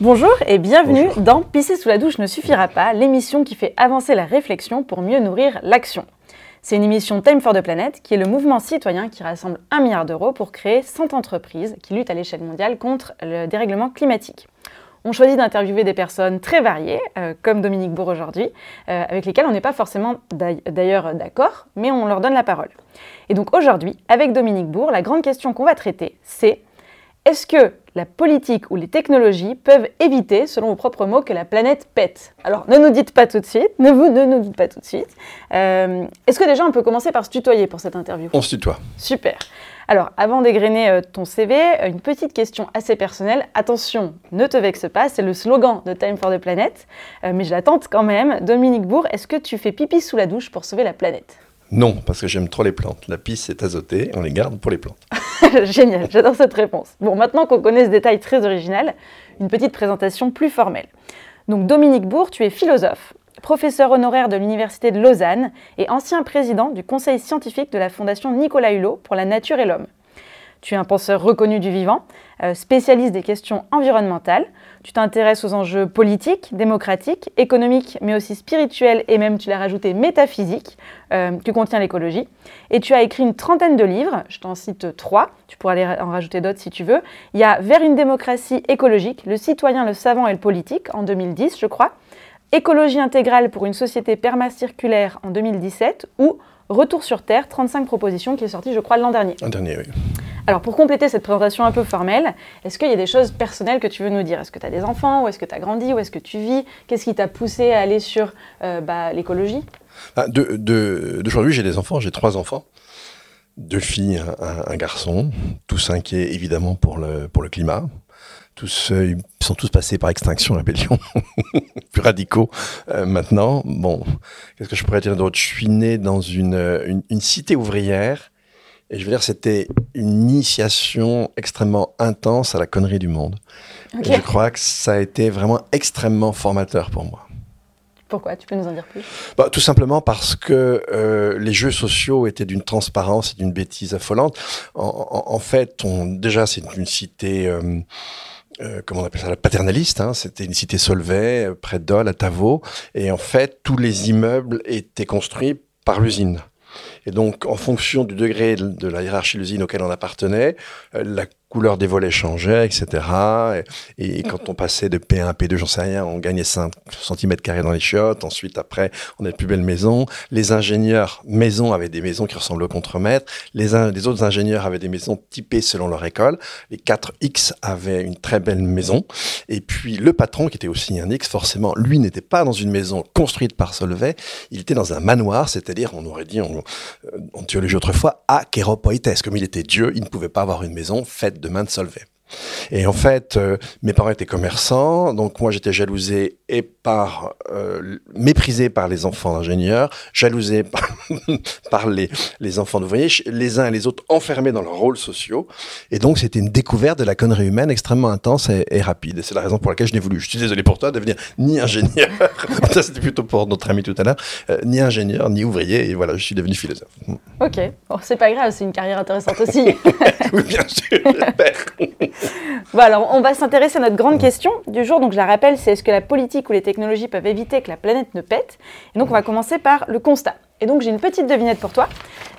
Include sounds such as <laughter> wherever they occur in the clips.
Bonjour et bienvenue dans Pisser sous la douche ne suffira pas, l'émission qui fait avancer la réflexion pour mieux nourrir l'action. C'est une émission Time for the Planet qui est le mouvement citoyen qui rassemble un milliard d'euros pour créer 100 entreprises qui luttent à l'échelle mondiale contre le dérèglement climatique. On choisit d'interviewer des personnes très variées, euh, comme Dominique Bourg aujourd'hui, euh, avec lesquelles on n'est pas forcément d'ailleurs d'accord, mais on leur donne la parole. Et donc aujourd'hui, avec Dominique Bourg, la grande question qu'on va traiter, c'est est-ce que la politique ou les technologies peuvent éviter, selon vos propres mots, que la planète pète? Alors, ne nous dites pas tout de suite, ne vous ne nous dites pas tout de suite. Euh, est-ce que déjà on peut commencer par se tutoyer pour cette interview? On se tutoie. Super. Alors, avant d'égrener euh, ton CV, euh, une petite question assez personnelle. Attention, ne te vexe pas, c'est le slogan de Time for the Planet, mais je la tente quand même. Dominique Bourg, est-ce que tu fais pipi sous la douche pour sauver la planète? Non, parce que j'aime trop les plantes. La pisse est azotée, on les garde pour les plantes. <laughs> Génial, j'adore cette réponse. Bon, maintenant qu'on connaît ce détail très original, une petite présentation plus formelle. Donc Dominique Bourg, tu es philosophe, professeur honoraire de l'Université de Lausanne et ancien président du conseil scientifique de la Fondation Nicolas Hulot pour la nature et l'homme. Tu es un penseur reconnu du vivant, euh, spécialiste des questions environnementales. Tu t'intéresses aux enjeux politiques, démocratiques, économiques, mais aussi spirituels et même, tu l'as rajouté, métaphysiques, euh, qui contient l'écologie. Et tu as écrit une trentaine de livres, je t'en cite trois, tu pourras en rajouter d'autres si tu veux. Il y a Vers une démocratie écologique, Le citoyen, le savant et le politique, en 2010, je crois. Écologie intégrale pour une société permacirculaire en 2017, ou Retour sur Terre, 35 propositions, qui est sorti, je crois, l'an dernier. L'an dernier, oui. Alors, pour compléter cette présentation un peu formelle, est-ce qu'il y a des choses personnelles que tu veux nous dire? Est-ce que tu as des enfants? Où est-ce que tu as grandi? Où est-ce que tu vis? Qu'est-ce qui t'a poussé à aller sur euh, bah, l'écologie? Ah, D'aujourd'hui, j'ai des enfants, j'ai trois enfants. Deux filles, un, garçon, tous inquiets évidemment pour le, pour le climat tous, euh, ils sont tous passés par extinction, rébellion, <laughs> plus radicaux euh, maintenant. Bon, qu'est-ce que je pourrais dire d'autre? Je suis né dans une, une, cité ouvrière, et je veux dire, c'était une initiation extrêmement intense à la connerie du monde. je crois que ça a été vraiment extrêmement formateur pour moi. Pourquoi? Tu peux nous en dire plus? Bah, Tout simplement parce que euh, les jeux sociaux étaient d'une transparence et d'une bêtise affolante. En, fait, on, déjà, c'est une cité... Euh, comment on appelle ça, la paternaliste. Hein, C'était une cité Solvay, euh, près d'Ol, à Tavaux. Et en fait, tous les immeubles étaient construits par l'usine. Et donc, en fonction du degré de la hiérarchie de l'usine auquel on appartenait, euh, la couleur des volets changeait, etc. Et, quand on passait de P1 à P2, j'en sais rien, on gagnait 5 cm dans les chiottes. Ensuite, après, on avait plus belle maison. Les ingénieurs maison avaient des maisons qui ressemblaient au contremaître. Les, les autres ingénieurs avaient des maisons typées selon leur école. Les 4X avaient une très belle maison. Et puis, le patron, qui était aussi un X, forcément, lui n'était pas dans une maison construite par Solvay. Il était dans un manoir, c'est-à-dire, on aurait dit en, en théologie autrefois, à Kéropoïtès. Comme il était Dieu, il ne pouvait pas avoir une maison faite de main de Solvay. Et en fait, euh, mes parents étaient commerçants, donc moi j'étais jalousé et par euh, méprisé par les enfants d'ingénieurs, jalousé par, <laughs> par les, les enfants d'ouvriers, les uns et les autres enfermés dans leurs rôles sociaux. Et donc c'était une découverte de la connerie humaine extrêmement intense et, rapide. Et c'est la raison pour laquelle je n'ai voulu, je suis désolé pour toi, devenir ni ingénieur, <laughs> ça c'était plutôt pour notre ami tout à l'heure, euh, ni ingénieur, ni ouvrier, et voilà, je suis devenu philosophe. Ok, bon, c'est pas grave, c'est une carrière intéressante aussi. <laughs> oui, bien sûr, j'espère. bon, alors on va s'intéresser à notre grande question du jour. Donc je la rappelle, c'est est-ce que la politique ou les technologies peuvent éviter que la planète ne pète Et donc on va commencer par le constat. Et donc j'ai une petite devinette pour toi.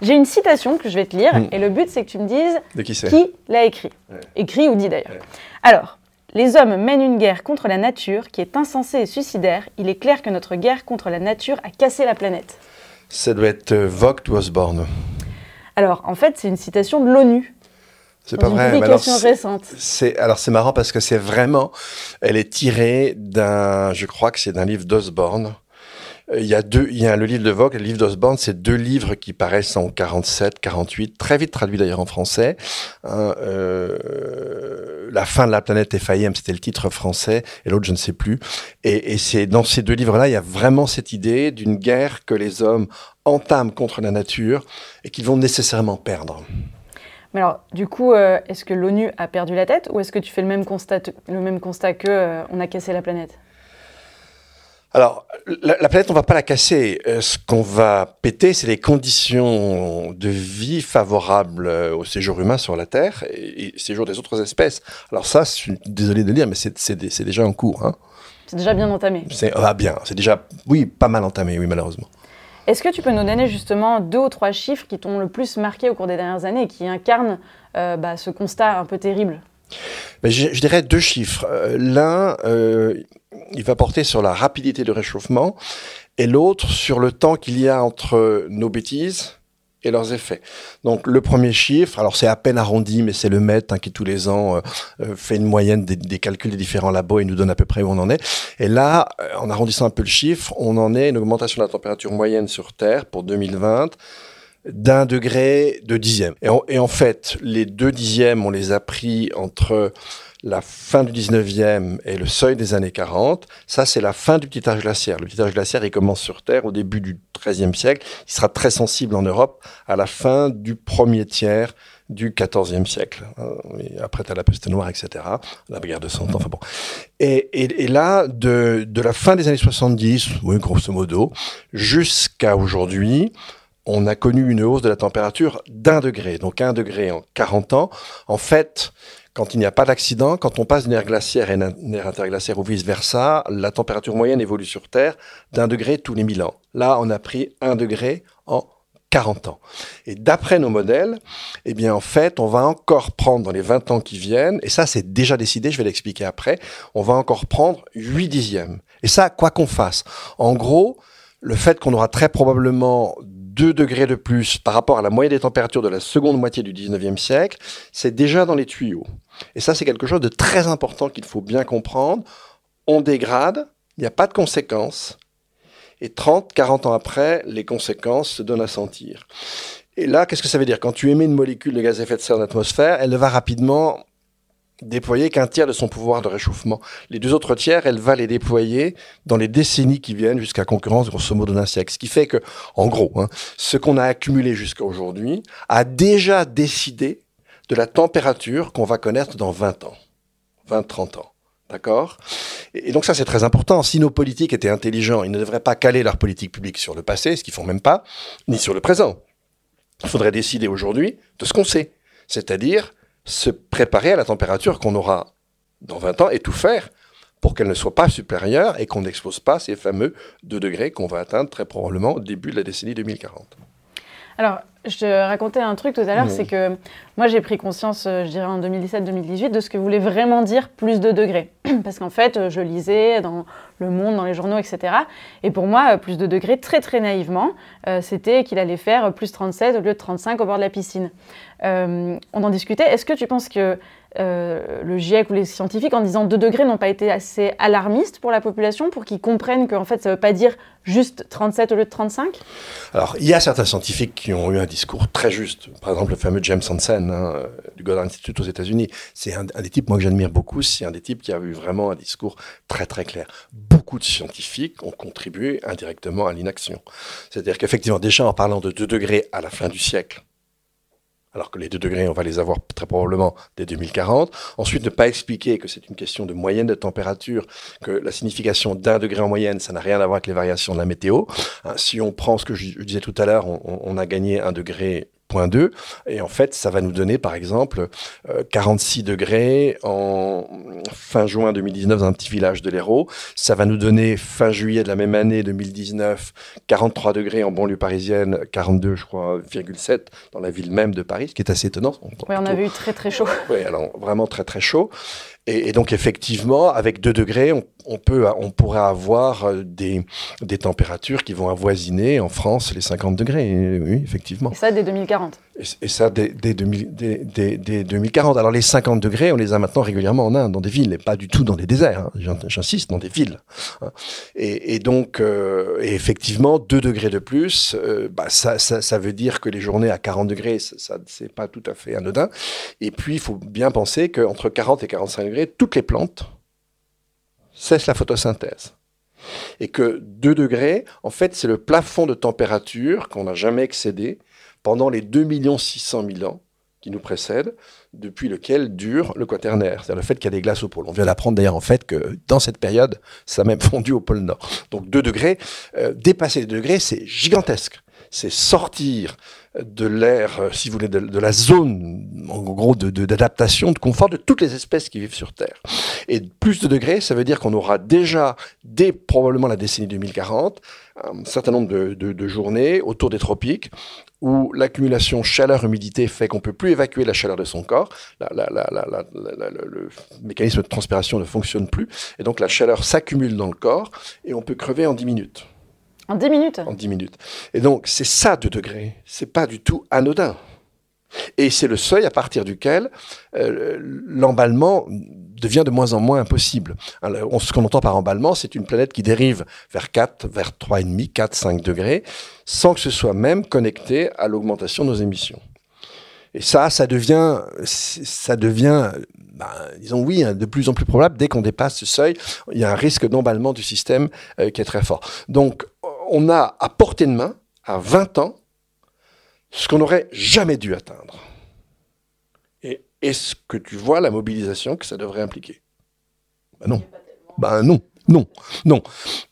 J'ai une citation que je vais te lire hmm. et le but c'est que tu me dises qui, l'a écrit. Écrit ou dit d'ailleurs. Alors, les hommes mènent une guerre contre la nature qui est insensée et suicidaire. Il est clair que notre guerre contre la nature a cassé la planète. Ça doit être euh, Vogt ou Osborne. Alors, en fait, c'est une citation de l'ONU. C'est pas vrai. alors, récente. C'est alors c'est marrant parce que c'est vraiment, elle est tirée d'un, je crois que c'est d'un livre d'Osborne. Euh, il y a deux, il y a le livre de Vogue et le livre d'Osborne, c'est deux livres qui paraissent en 47, 48, très vite traduits d'ailleurs en français. Hein, euh, la fin de la planète est faillie, c'était le titre français, et l'autre je ne sais plus. Et, et c'est dans ces deux livres-là, il y a vraiment cette idée d'une guerre que les hommes entament contre la nature et qu'ils vont nécessairement perdre. Mais alors, du coup, euh, est-ce que l'ONU a perdu la tête ou est-ce que tu fais le même constat, le même constat que euh, on a cassé la planète? Alors, la, planète, on va pas la casser. Euh, ce qu'on va péter, c'est les conditions de vie favorables au séjour humain sur la Terre et, au séjour des autres espèces. Alors ça, je suis désolé de le dire, mais c'est déjà en cours. Hein. C'est déjà bien entamé. C'est ah, bien, c'est déjà, oui, pas mal entamé, oui, malheureusement. Est-ce que tu peux nous donner justement deux ou trois chiffres qui t'ont le plus marqué au cours des dernières années et qui incarnent euh, bah, ce constat un peu terrible? Ben, je, dirais deux chiffres. L'un, il va porter sur la rapidité de réchauffement et l'autre sur le temps qu'il y a entre nos bêtises et leurs effets. Donc le premier chiffre, alors c'est à peine arrondi, mais c'est le MET hein, qui tous les ans euh, euh, fait une moyenne des, calculs des différents labos et nous donne à peu près où on en est. Et là, euh, en arrondissant un peu le chiffre, on en est une augmentation de la température moyenne sur Terre pour 2020 d'un degré de dixième. Et en fait, les deux dixièmes, on les a pris entre la fin du 19e et le seuil des années 40, ça c'est la fin du petit âge glaciaire. Le petit âge glaciaire, il commence sur Terre au début du XIIIe siècle. Il sera très sensible en Europe à la fin du premier tiers du XIVe siècle. Et après, tu la peste noire, etc. La guerre de Cent Ans, enfin bon. Et, là, de, de, la fin des années 70, oui, grosso modo, jusqu'à aujourd'hui, on a connu une hausse de la température d'un degré. Donc un degré en 40 ans. En fait, quand il n'y a pas d'accident, quand on passe d'une ère glaciaire à une ère interglaciaire ou vice-versa, la température moyenne évolue sur Terre d'un degré tous les 1000 ans. Là, on a pris un degré en 40 ans. Et d'après nos modèles, eh bien, en fait, on va encore prendre dans les 20 ans qui viennent, et ça, c'est déjà décidé, je vais l'expliquer après, on va encore prendre 8 dixièmes. Et ça, quoi qu'on fasse. En gros, le fait qu'on aura très probablement 2 degrés de plus par rapport à la moyenne des températures de la seconde moitié du 19e siècle, c'est déjà dans les tuyaux. Et ça, c'est quelque chose de très important qu'il faut bien comprendre. On dégrade, il n'y a pas de conséquences. Et 30, 40 ans après, les conséquences se donnent à sentir. Et là, qu'est-ce que ça veut dire? Quand tu émets une molécule de gaz à effet de serre dans l'atmosphère, elle va rapidement déployer qu'un tiers de son pouvoir de réchauffement. Les deux autres tiers, elle va les déployer dans les décennies qui viennent jusqu'à concurrence grosso modo d'un siècle. Ce qui fait que, en gros, hein, ce qu'on a accumulé jusqu'à aujourd'hui a déjà décidé de la température qu'on va connaître dans 20 ans, 20-30 ans. D'accord? Et, donc ça, c'est très important. Si nos politiques étaient intelligents, ils ne devraient pas caler leur politique publique sur le passé, ce qu'ils font même pas, ni sur le présent. Il faudrait décider aujourd'hui de ce qu'on sait. C'est-à-dire se préparer à la température qu'on aura dans 20 ans et tout faire pour qu'elle ne soit pas supérieure et qu'on n'expose pas ces fameux 2 degrés qu'on va atteindre très probablement au début de la décennie 2040. Alors, je te racontais un truc tout à l'heure, c'est que moi j'ai pris conscience, euh, je dirais en 2017-2018, de ce que voulait vraiment dire plus de degrés. <clears throat> Parce qu'en fait, euh, je lisais dans le monde, dans les journaux, etc. Et pour moi, euh, plus de degrés, très très naïvement, c'était qu'il allait faire plus 37 au lieu de 35 au bord de la piscine. on en discutait. Est-ce que tu penses que euh, le GIEC ou les scientifiques en disant 2 degrés n'ont pas été assez alarmistes pour la population, pour qu'ils comprennent qu'en fait ça ne veut pas dire juste 37 au lieu de 35 Alors il y a certains scientifiques qui ont eu un discours très juste. Par exemple le fameux James Hansen hein, du Goddard Institute aux États-Unis. C'est un, des types moi que j'admire beaucoup. C'est un des types qui a eu vraiment un discours très très clair. Beaucoup de scientifiques ont contribué indirectement à l'inaction. C'est-à-dire qu'effectivement déjà en parlant de 2 degrés à la fin du siècle, alors que les 2 degrés, on va les avoir très probablement dès 2040. Ensuite, ne pas expliquer que c'est une question de moyenne de température, que la signification d'un degré en moyenne, ça n'a rien à voir avec les variations de la météo. Hein, si on prend ce que je, disais tout à l'heure, on, on, a gagné un degré 2. Et en fait, ça va nous donner, par exemple, 46 euh, degrés en fin juin 2019 dans un petit village de l'Hérault. Ça va nous donner, fin juillet de la même année 2019, 43 degrés en banlieue parisienne, 42, je crois, 7 dans la ville même de Paris, ce qui est assez étonnant. Oui, on a vu très très chaud. Oui, alors vraiment très très chaud. Et, donc effectivement, avec 2 degrés, on, pourrait avoir euh, des, des températures qui vont avoisiner en France les 50 degrés. Oui, effectivement. Et ça dès 2040 et, ça dès, dès, 2040. Alors les 50 degrés, on les a maintenant régulièrement en Inde, dans des villes, et pas du tout dans les déserts. Hein. J'insiste, dans des villes. Hein. Et, donc, euh, effectivement, 2 degrés de plus, euh, bah, ça, veut dire que les journées à 40 degrés, ça, ça c'est pas tout à fait anodin. Et puis, il faut bien penser qu'entre 40 et 45 degrés, toutes les plantes cessent la photosynthèse. Et que 2 degrés, en fait, c'est le plafond de température qu'on n'a jamais excédé pendant les 2 600 000 ans qui nous précède, depuis lequel dure le quaternaire, c'est-à-dire le fait qu'il y a des glaces au pôle. On vient d'apprendre d'ailleurs en fait que dans cette période, ça a même <laughs> fondu au pôle Nord. Donc 2 degrés, euh, dépasser les degrés, c'est gigantesque. C'est sortir de l'air, euh, si vous voulez, de, la zone, en gros, d'adaptation, de, de, confort de toutes les espèces qui vivent sur Terre. Et plus de degrés, ça veut dire qu'on aura déjà, dès probablement la décennie 2040, un certain nombre de, journées autour des tropiques où l'accumulation chaleur-humidité fait qu'on peut plus évacuer la chaleur de son corps, le mécanisme de transpiration ne fonctionne plus, et donc la chaleur s'accumule dans le corps, et on peut crever en 10 minutes. En 10 minutes? En 10 minutes. Et donc, c'est ça 2 degrés. C'est pas du tout anodin. Et c'est le seuil à partir duquel euh, l'emballement devient de moins en moins impossible. Ce qu'on entend par emballement, c'est une planète qui dérive vers 4, vers 3,5, 4, 5 degrés, sans que ce soit même connecté à l'augmentation de nos émissions. Et ça, ça devient, ça devient, ben, disons oui, hein, de plus en plus probable. Dès qu'on dépasse ce seuil, il y a un risque d'emballement du système euh, qui est très fort. Donc, on a à portée de main, à 20 ans, ce qu'on n'aurait jamais dû atteindre. Est-ce que tu vois la mobilisation que ça devrait impliquer? Ben non. Ben non, non, non.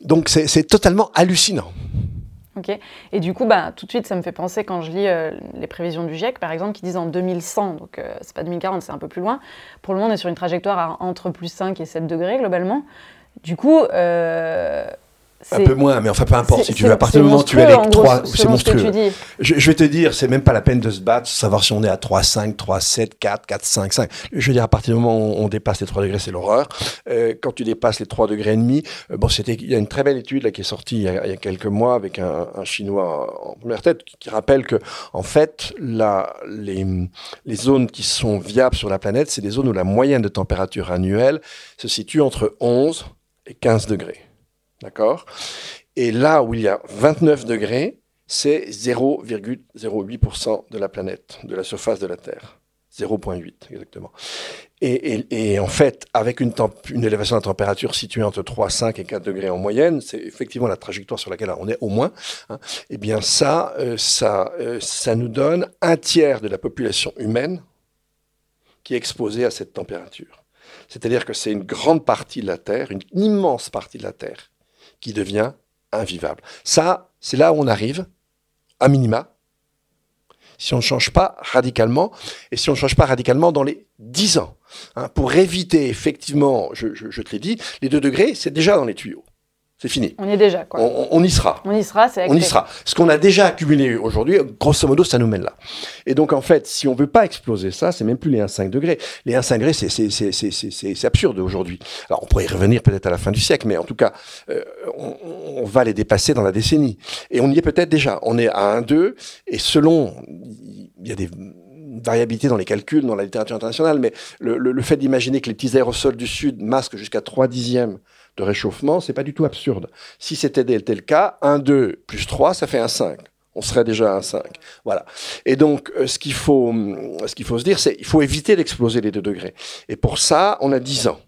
Donc c'est totalement hallucinant. Ok. Et du coup, bah, tout de suite, ça me fait penser quand je lis euh, les prévisions du GIEC, par exemple, qui disent en 2100, donc euh, c'est pas 2040, c'est un peu plus loin. Pour le moment, on est sur une trajectoire entre plus 5 et 7 degrés globalement. Du coup, euh, un peu moins, mais enfin peu importe. Si tu veux, à partir du moment où tu es avec 3, c'est monstrueux. Je, je, vais te dire, c'est même pas la peine de se battre, savoir si on est à 3, 5, 3, 7, 4, 4, 5, 5. Je veux dire, à partir du moment où on dépasse les 3 degrés, c'est l'horreur. Euh, quand tu dépasses les 3 degrés et demi, euh, bon, c'était, il y a une très belle étude là qui est sortie il y a, il y a quelques mois avec un, un Chinois en première tête qui, qui, rappelle que, en fait, la, les, les zones qui sont viables sur la planète, c'est des zones où la moyenne de température annuelle se situe entre 11 et 15 degrés. D'accord? Et là où il y a 29 degrés, c'est 0,08% de la planète, de la surface de la Terre. 0,8 exactement. Et, en fait, avec une, élévation de la température située entre 3, 5 et 4 degrés en moyenne, c'est effectivement la trajectoire sur laquelle on est au moins, hein, eh bien ça, euh, ça, euh, ça nous donne un tiers de la population humaine qui est exposée à cette température. C'est-à-dire que c'est une grande partie de la Terre, une immense partie de la Terre, qui devient invivable. Ça, c'est là où on arrive, à minima, si on ne change pas radicalement, et si on ne change pas radicalement dans les 10 ans. Hein, pour éviter, effectivement, je, je te l'ai dit, les 2 degrés, c'est déjà dans les tuyaux. C'est fini. On y est déjà, quoi. On, y sera. On y sera, c'est On y sera. Ce qu'on a déjà accumulé aujourd'hui, grosso modo, ça nous mène là. Et donc, en fait, si on veut pas exploser ça, c'est même plus les 1,5 degrés. Les 1,5 degrés, c'est absurde aujourd'hui. Alors, on pourrait y revenir peut-être à la fin du siècle, mais en tout cas, euh, on, on, va les dépasser dans la décennie. Et on y est peut-être déjà. On est à 1,2, et selon, il y a des variabilités dans les calculs, dans la littérature internationale, mais le, le, le fait d'imaginer que les petits aérosols du Sud masquent jusqu'à 3 dixièmes de réchauffement, c'est pas du tout absurde. Si c'était tel cas, 1, 2 plus 3, ça fait un 5 on serait déjà à 5. Voilà. Et donc, euh, ce qu'il faut, ce qu'il faut se dire, c'est qu'il faut éviter d'exploser les 2 degrés. Et pour ça, on a 10 ans.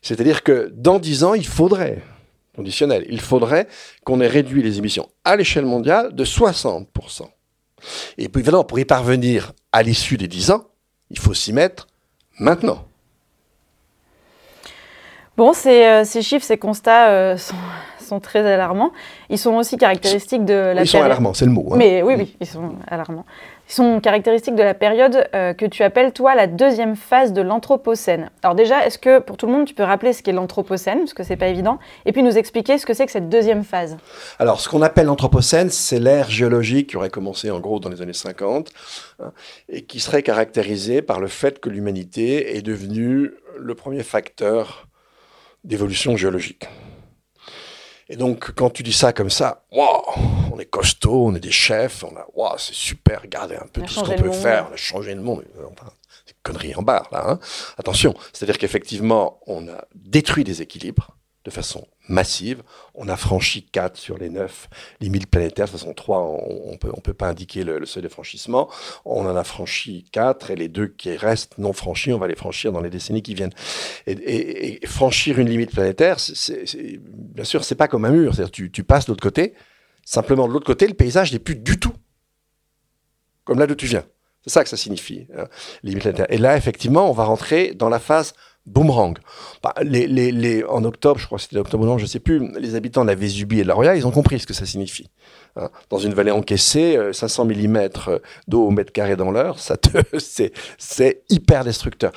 C'est-à-dire que dans 10 ans, il faudrait, conditionnel, il faudrait qu'on ait réduit les émissions à l'échelle mondiale de 60%. Et puis évidemment, pour y parvenir à l'issue des 10 ans, il faut s'y mettre maintenant. Bon, ces, euh, ces chiffres, ces constats euh, <laughs> sont, sont, très alarmants. Ils sont aussi caractéristiques de la Ils sont alarmants, c'est le mot. Hein. Mais oui, oui, ils sont alarmants. Ils sont caractéristiques de la période euh, que tu appelles, toi, la deuxième phase de l'Anthropocène. Alors déjà, est-ce que, pour tout le monde, tu peux rappeler ce qu'est l'Anthropocène, parce que c'est pas évident, et puis nous expliquer ce que c'est que cette deuxième phase? Alors, ce qu'on appelle l'Anthropocène, c'est l'ère géologique qui aurait commencé, en gros, dans les années 50, hein, et qui serait caractérisée par le fait que l'humanité est devenue le premier facteur d'évolution géologique. Et donc, quand tu dis ça comme ça, wow, on est costaud, on est des chefs, on a, wow, c'est super, regardez un peu tout ce qu'on peut faire, on a changé le monde. C'est connerie en barre, là. Hein. Attention, c'est-à-dire qu'effectivement, on a détruit des équilibres, de façon massive. On a franchi 4 sur les 9 limites planétaires. De toute façon, 3, on ne peut, pas indiquer le, seuil de franchissement. On en a franchi 4 et les deux qui restent non franchis, on va les franchir dans les décennies qui viennent. Et, franchir une limite planétaire, bien sûr, c'est pas comme un mur. C'est-à-dire tu, tu passes de l'autre côté. Simplement, de l'autre côté, le paysage n'est plus du tout comme là d'où tu viens. C'est ça que ça signifie, hein, limite la Terre. Et là, effectivement, on va rentrer dans la phase boomerang. Bah, en octobre, je crois que c'était octobre non, je ne sais plus, les habitants de la Vésubie et de la Roya, ils ont compris ce que ça signifie. Hein. Dans une vallée encaissée, 500 euh, mm d'eau au mètre carré dans l'heure, <laughs> c'est hyper destructeur.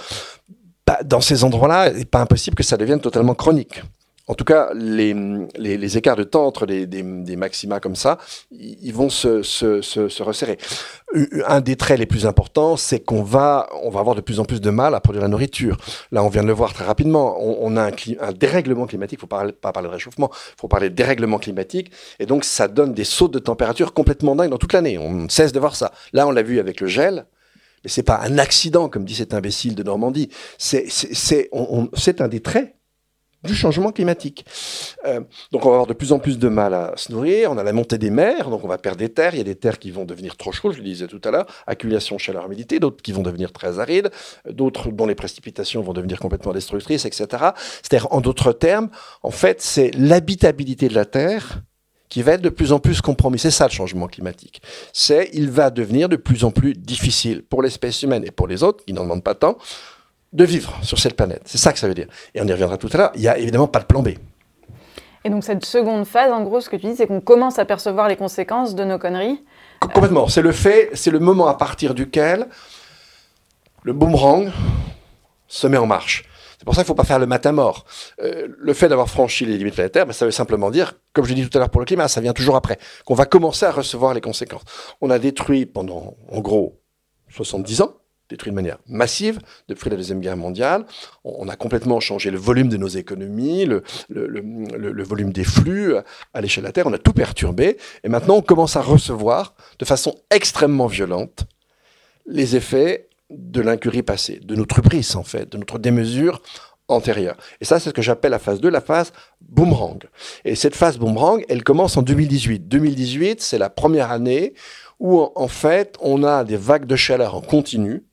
Bah, dans ces endroits-là, il n'est pas impossible que ça devienne totalement chronique en tout cas, les, écarts de temps entre des, maxima comme ça, ils vont se, se, se, resserrer. Un des traits les plus importants, c'est qu'on va, on va avoir de plus en plus de mal à produire la nourriture. Là, on vient de le voir très rapidement. On, a un, dérèglement climatique. Il ne faut pas parler de réchauffement, il faut parler de dérèglement climatique. Et donc, ça donne des sautes de température complètement dingues dans toute l'année. On cesse de voir ça. Là, on l'a vu avec le gel. Mais c'est pas un accident, comme dit cet imbécile de Normandie. C'est un des traits du changement climatique. Euh, donc on va avoir de plus en plus de mal à se nourrir, on a la montée des mers, donc on va perdre des terres, il y a des terres qui vont devenir trop chaudes, je le disais tout à l'heure, accumulation chaleur-humidité, d'autres qui vont devenir très arides, d'autres dont les précipitations vont devenir complètement destructrices, etc. C'est-à-dire, en d'autres termes, en fait, c'est l'habitabilité de la Terre qui va être de plus en plus compromis. C'est ça le changement climatique. C'est, il va devenir de plus en plus difficile pour l'espèce humaine et pour les autres, qui n'en demandent pas tant, de vivre sur cette planète. C'est ça que ça veut dire. Et on y reviendra tout à l'heure. Il n'y a évidemment pas de plan B. Et donc cette seconde phase, en gros, ce que tu dis, c'est qu'on commence à percevoir les conséquences de nos conneries. Complètement. C'est le fait, c'est le moment à partir duquel le boomerang se met en marche. C'est pour ça qu'il ne faut pas faire le matin mort. Euh, le fait d'avoir franchi les limites planétaires, ben, ça veut simplement dire, comme je l'ai dit tout à l'heure pour le climat, ça vient toujours après, qu'on va commencer à recevoir les conséquences. On a détruit pendant, en gros, 70 ans, détruit de manière massive depuis la Deuxième Guerre mondiale. On, a complètement changé le volume de nos économies, le, volume des flux à l'échelle de la Terre. On a tout perturbé. Et maintenant, on commence à recevoir de façon extrêmement violente les effets de l'incurie passée, de notre hubris en fait, de notre démesure antérieure. Et ça, c'est ce que j'appelle la phase 2, la phase boomerang. Et cette phase boomerang, elle commence en 2018. 2018, c'est la première année où en fait on a des vagues de chaleur en continu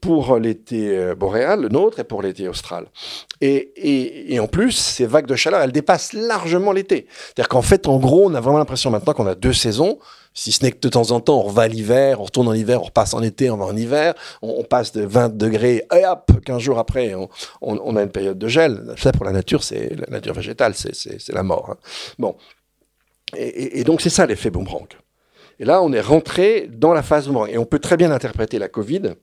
pour l'été euh, boréal, le nôtre, et pour l'été austral. Et, en plus, ces vagues de chaleur, elles dépassent largement l'été. C'est-à-dire qu'en fait, en gros, on a vraiment l'impression maintenant qu'on a deux saisons, si ce n'est que de temps en temps, on va à l'hiver, on retourne en hiver, on repasse en été, on va en hiver, on, passe de 20 degrés, et hop, 15 jours après, on, on, a une période de gel. Ça, pour la nature, c'est la nature végétale, c'est la mort. Hein. Bon. Et, et donc, c'est ça l'effet boomerang. Et là, on est rentré dans la phase boomerang. Et on peut très bien interpréter la Covid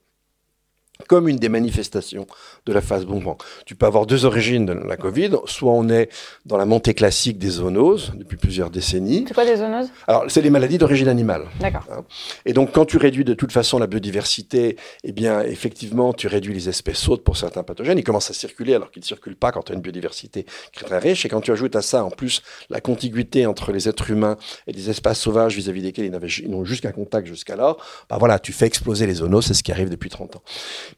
comme une des manifestations de la phase boomerang. Tu peux avoir deux origines de la Covid. Soit on est dans la montée classique des zoonoses depuis plusieurs décennies. C'est quoi des zoonoses? Alors, c'est les maladies d'origine animale. D'accord. Hein. Et donc, quand tu réduis de toute façon la biodiversité, eh bien, effectivement, tu réduis les espèces hautes pour certains pathogènes. Ils commencent à circuler alors qu'ils ne circulent pas quand tu as une biodiversité très riche. Et quand tu ajoutes à ça, en plus, la contiguïté entre les êtres humains et les espaces sauvages vis-à-vis desquels ils n'ont juste qu'un contact jusqu'alors, bah voilà, tu fais exploser les zoonoses. C'est ce qui arrive depuis 30 ans.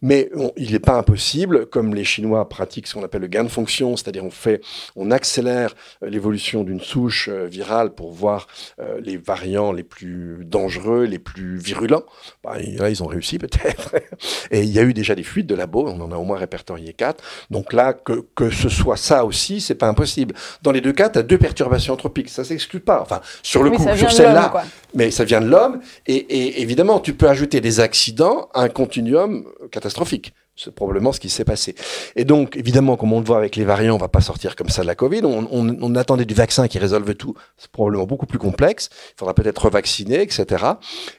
Mais il n'est pas impossible, comme les Chinois pratiquent ce qu'on appelle le gain de fonction, c'est-à-dire on fait, on accélère euh, l'évolution d'une souche euh, virale pour voir euh, les variants les plus dangereux, les plus virulents. Bah, là, ils ont réussi <laughs> peut-être. Et il y a eu déjà des fuites de labos, on en a au moins répertorié quatre. Donc là, que, que ce soit ça aussi, c'est pas impossible. Dans les deux cas, tu as deux perturbations anthropiques, ça s'exclut pas. Enfin, sur le coup, sur celle-là, mais ça vient de l'homme. Et, et évidemment, tu peux ajouter des accidents à un continuum catastrophique. C'est probablement ce qui s'est passé. Et donc, évidemment, comme on le voit avec les variants, on va pas sortir comme ça de la Covid. On, attendait du vaccin qui résolve tout. C'est probablement beaucoup plus complexe. Il faudra peut-être revacciner, etc.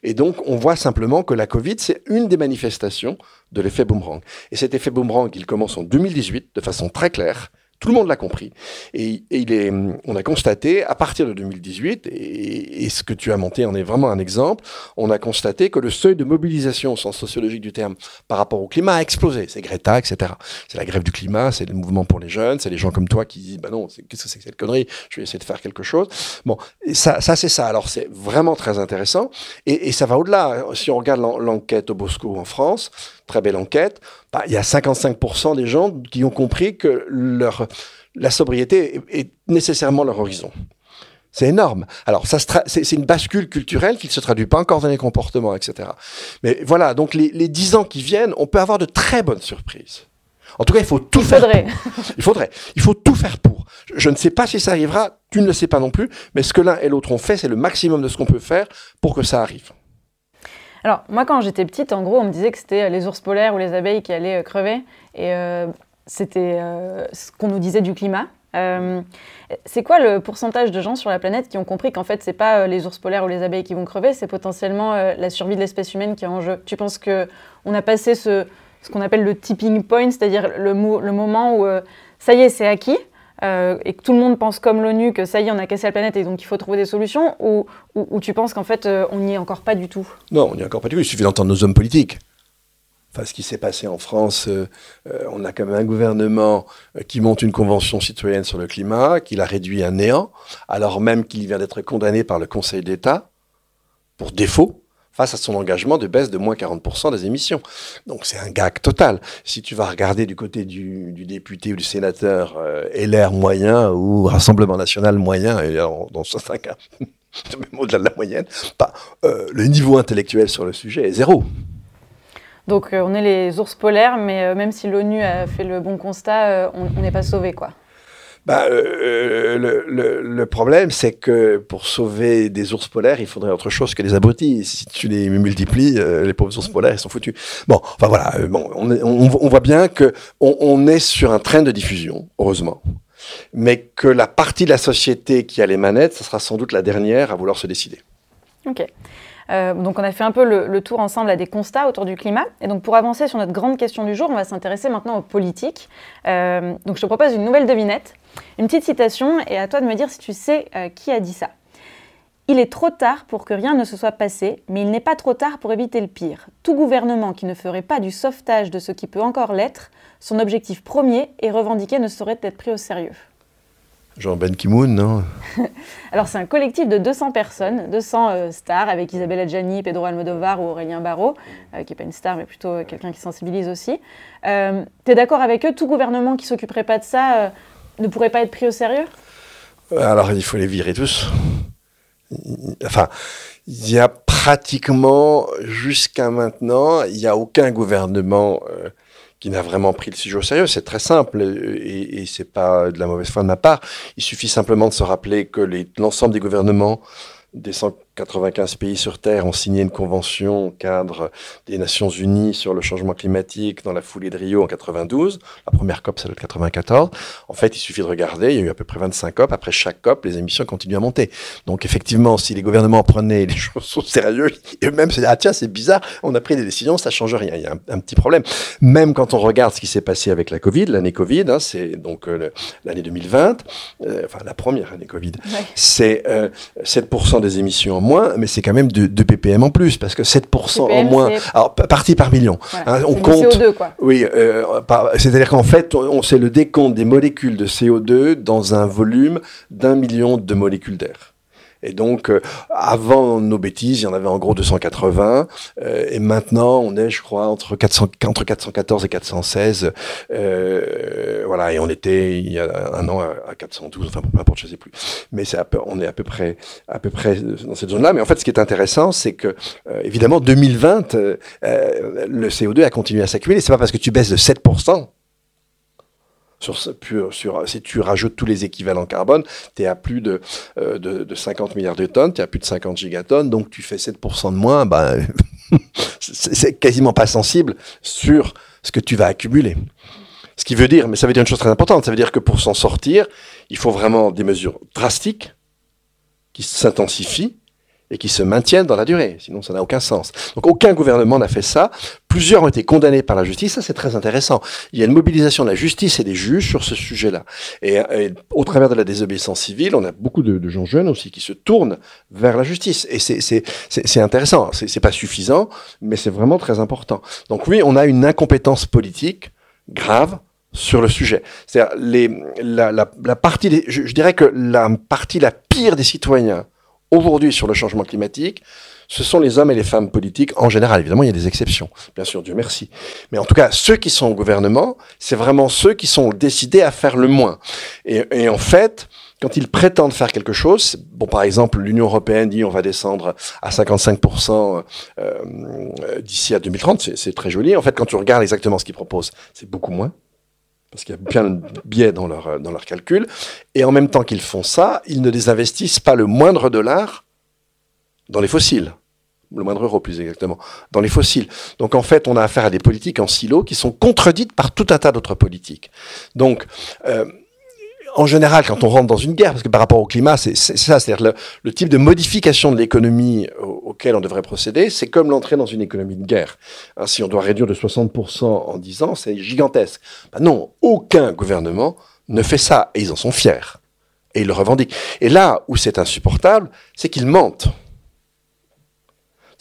Et donc, on voit simplement que la Covid, c'est une des manifestations de l'effet boomerang. Et cet effet boomerang, il commence en 2018 de façon très claire. Tout le monde l'a compris. Et, il est, on a constaté, à partir de 2018, et, ce que tu as monté en est vraiment un exemple, on a constaté que le seuil de mobilisation au sens sociologique du terme par rapport au climat a explosé. C'est Greta, etc. C'est la grève du climat, c'est le mouvement pour les jeunes, c'est les gens comme toi qui disent, bah non, qu'est-ce que c'est que cette connerie? Je vais essayer de faire quelque chose. Bon, ça, ça c'est ça. Alors c'est vraiment très intéressant. Et, ça va au-delà. Si on regarde l'enquête au Bosco en France, très belle enquête, bah, il y a 55% des gens qui ont compris que leur, la sobriété est, nécessairement leur horizon. C'est énorme. Alors, ça c'est une bascule culturelle qui ne se traduit pas encore dans les comportements, etc. Mais voilà, donc les, les 10 ans qui viennent, on peut avoir de très bonnes surprises. En tout cas, il faut tout faire. Il faudrait. Il faut tout faire pour. Je ne sais pas si ça arrivera, tu ne le sais pas non plus, mais ce que l'un et l'autre ont fait, c'est le maximum de ce qu'on peut faire pour que ça arrive. Alors, moi, quand j'étais petite, en gros, on me disait que c'était les ours polaires ou les abeilles qui allaient crever. Et c'était ce qu'on nous disait du climat. c'est quoi le pourcentage de gens sur la planète qui ont compris qu'en fait, c'est pas les ours polaires ou les abeilles qui vont crever, c'est potentiellement la survie de l'espèce humaine qui est en jeu? Tu penses qu'on a passé ce, qu'on appelle le tipping point, c'est-à-dire le, moment où ça y est, c'est acquis? Euh, et que tout le monde pense comme l'ONU que ça y est, on a cassé la planète et donc il faut trouver des solutions ou, ou, tu penses qu'en fait, euh, on n'y est encore pas du tout? Non, on n'y est encore pas du tout. Il suffit d'entendre nos hommes politiques. Enfin, ce qui s'est passé en France, euh, on a quand même un gouvernement qui monte une convention citoyenne sur le climat, qui l'a réduit à néant, alors même qu'il vient d'être condamné par le Conseil d'État pour défaut face à son engagement de baisse de moins 40% des émissions. Donc c'est un gag total. Si tu vas regarder du côté du, député ou du sénateur euh, LR moyen ou Rassemblement national moyen, et dans certains cas, <laughs> même au-delà de la moyenne, pas, euh, le niveau intellectuel sur le sujet est zéro. Donc euh, on est les ours polaires, mais même si l'ONU a fait le bon constat, on n'est pas sauvé quoi. Bah, euh, le, le, problème, c'est que pour sauver des ours polaires, il faudrait autre chose que des abrutis. Si tu les multiplies, euh, les pauvres ours polaires, ils sont foutus. Bon, enfin voilà, euh, bon, on, voit bien que on, est sur un train de diffusion, heureusement, mais que la partie de la société qui a les manettes, ce sera sans doute la dernière à vouloir se décider. Ok. Euh, donc on a fait un peu le, tour ensemble à des constats autour du climat. Et donc pour avancer sur notre grande question du jour, on va s'intéresser maintenant aux politiques. Euh, donc je te propose une nouvelle devinette, une petite citation, et à toi de me dire si tu sais euh, qui a dit ça. Il est trop tard pour que rien ne se soit passé, mais il n'est pas trop tard pour éviter le pire. Tout gouvernement qui ne ferait pas du sauvetage de ce qui peut encore l'être, son objectif premier et revendiqué ne saurait être pris au sérieux. Genre Ben Ki-moon, non <laughs> Alors, c'est un collectif de 200 personnes, 200 euh, stars, avec Isabelle Adjani, Pedro Almodovar ou Aurélien Barraud, euh, qui n'est pas une star, mais plutôt euh, quelqu'un qui sensibilise aussi. tu es d'accord avec eux? Tout gouvernement qui s'occuperait pas de ça ne pourrait pas être pris au sérieux? Alors, il faut les virer tous. Enfin, il y a pratiquement, jusqu'à maintenant, il n'y a aucun gouvernement qui n'a vraiment pris le sujet au sérieux. C'est très simple et, et c'est pas de la mauvaise foi de ma part. Il suffit simplement de se rappeler que l'ensemble des gouvernements des 195 pays sur Terre ont signé une convention cadre des Nations Unies sur le changement climatique dans la foulée de Rio en 92. La première COP, c'est le 94. En fait, il suffit de regarder, il y a eu à peu près 25 COP. Après chaque COP, les émissions continuent à monter. Donc effectivement, si les gouvernements prenaient les <laughs> choses au sérieux, eux-mêmes se ah tiens, c'est bizarre, on a pris des décisions, ça change rien. Il y a un, petit problème. Même quand on regarde ce qui s'est passé avec la Covid, l'année Covid, hein, c'est donc euh, l'année 2020, euh, enfin la première année Covid, c'est 7% euh, des émissions en moins, mais c'est quand même de, ppm en plus, parce que 7% en moins, alors partie par million. Hein, on compte. CO2, quoi. Oui, euh, c'est-à-dire qu'en fait, on, sait le décompte des molécules de CO2 dans un volume d'un million de molécules d'air. Et donc, euh, avant nos bêtises, il y en avait en gros 280. Euh, et maintenant, on est, je crois, entre, 400, entre 414 et 416. Euh, voilà, et on était, il y a un an, à, 412, enfin, peu importe, je sais plus. Mais c'est on est à peu près, à peu près dans cette zone-là. Mais en fait, ce qui est intéressant, c'est que, évidemment, 2020, le CO2 a continué à s'accumuler. C'est pas parce que tu baisses de 7% sur, sur, si tu rajoutes tous les équivalents carbone, tu es à plus de, euh, de, de, 50 milliards de tonnes, tu es à plus de 50 gigatonnes, donc tu fais 7% de moins, <laughs> ben, c'est quasiment pas sensible sur ce que tu vas accumuler. Ce qui veut dire, mais ça veut dire une chose très importante, ça veut dire que pour s'en sortir, il faut vraiment des mesures drastiques qui s'intensifient et qui se maintiennent dans la durée. Sinon, ça n'a aucun sens. Donc, aucun gouvernement n'a fait ça. Plusieurs ont été condamnés par la justice. Ça, c'est très intéressant. Il y a une mobilisation de la justice et des juges sur ce sujet-là. Et, au travers de la désobéissance civile, on a beaucoup de, gens jeunes aussi qui se tournent vers la justice. Et c'est intéressant. C'est pas suffisant, mais c'est vraiment très important. Donc oui, on a une incompétence politique grave sur le sujet. C'est-à-dire la, partie, je, je dirais que la partie la pire des citoyens aujourd'hui sur le changement climatique, ce sont les hommes et les femmes politiques en général. Évidemment, il y a des exceptions, bien sûr, Dieu merci. Mais en tout cas, ceux qui sont au gouvernement, c'est vraiment ceux qui sont décidés à faire le moins. Et, et en fait, quand ils prétendent faire quelque chose, bon, par exemple, l'Union européenne dit on va descendre à 55% euh, d'ici à 2030, c'est très joli. En fait, quand tu regardes exactement ce qu'ils proposent, c'est beaucoup moins parce qu'il y a bien de biais dans leur, dans leur calcul. Et en même temps qu'ils font ça, ils ne désinvestissent pas le moindre dollar dans les fossiles. le moindre euro plus exactement, dans les fossiles. Donc en fait, on a affaire à des politiques en silo qui sont contredites par tout un tas d'autres politiques. Donc, euh, en général, quand on rentre dans une guerre, parce que par rapport au climat, c'est ça, c'est-à-dire le, type de modification de l'économie auquel on devrait procéder, c'est comme l'entrée dans une économie de guerre. Si on doit réduire de 60% en 10 ans, c'est gigantesque. Ben non, aucun gouvernement ne fait ça, et ils en sont fiers, et ils le revendiquent. Et là où c'est insupportable, c'est qu'ils mentent.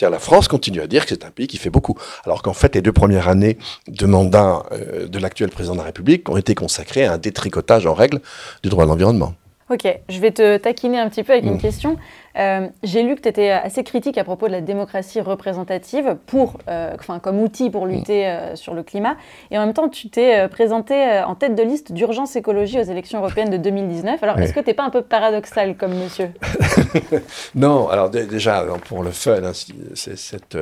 La France continue à dire que c'est un pays qui fait beaucoup, alors qu'en fait les deux premières années de mandat euh, de l'actuel président de la République ont été consacrées à un détricotage en règle du droit de l'environnement. Ok, je vais te taquiner un petit peu avec une mm. question. Euh, j'ai lu que tu étais assez critique à propos de la démocratie représentative pour, euh, comme outil pour lutter euh, sur le climat. Et en même temps, tu t'es présenté en tête de liste d'urgence écologie aux élections européennes de 2019. Alors, est-ce que tu n'es pas un peu paradoxal comme monsieur? <laughs> Non, alors déjà, pour le fun, hein, cette,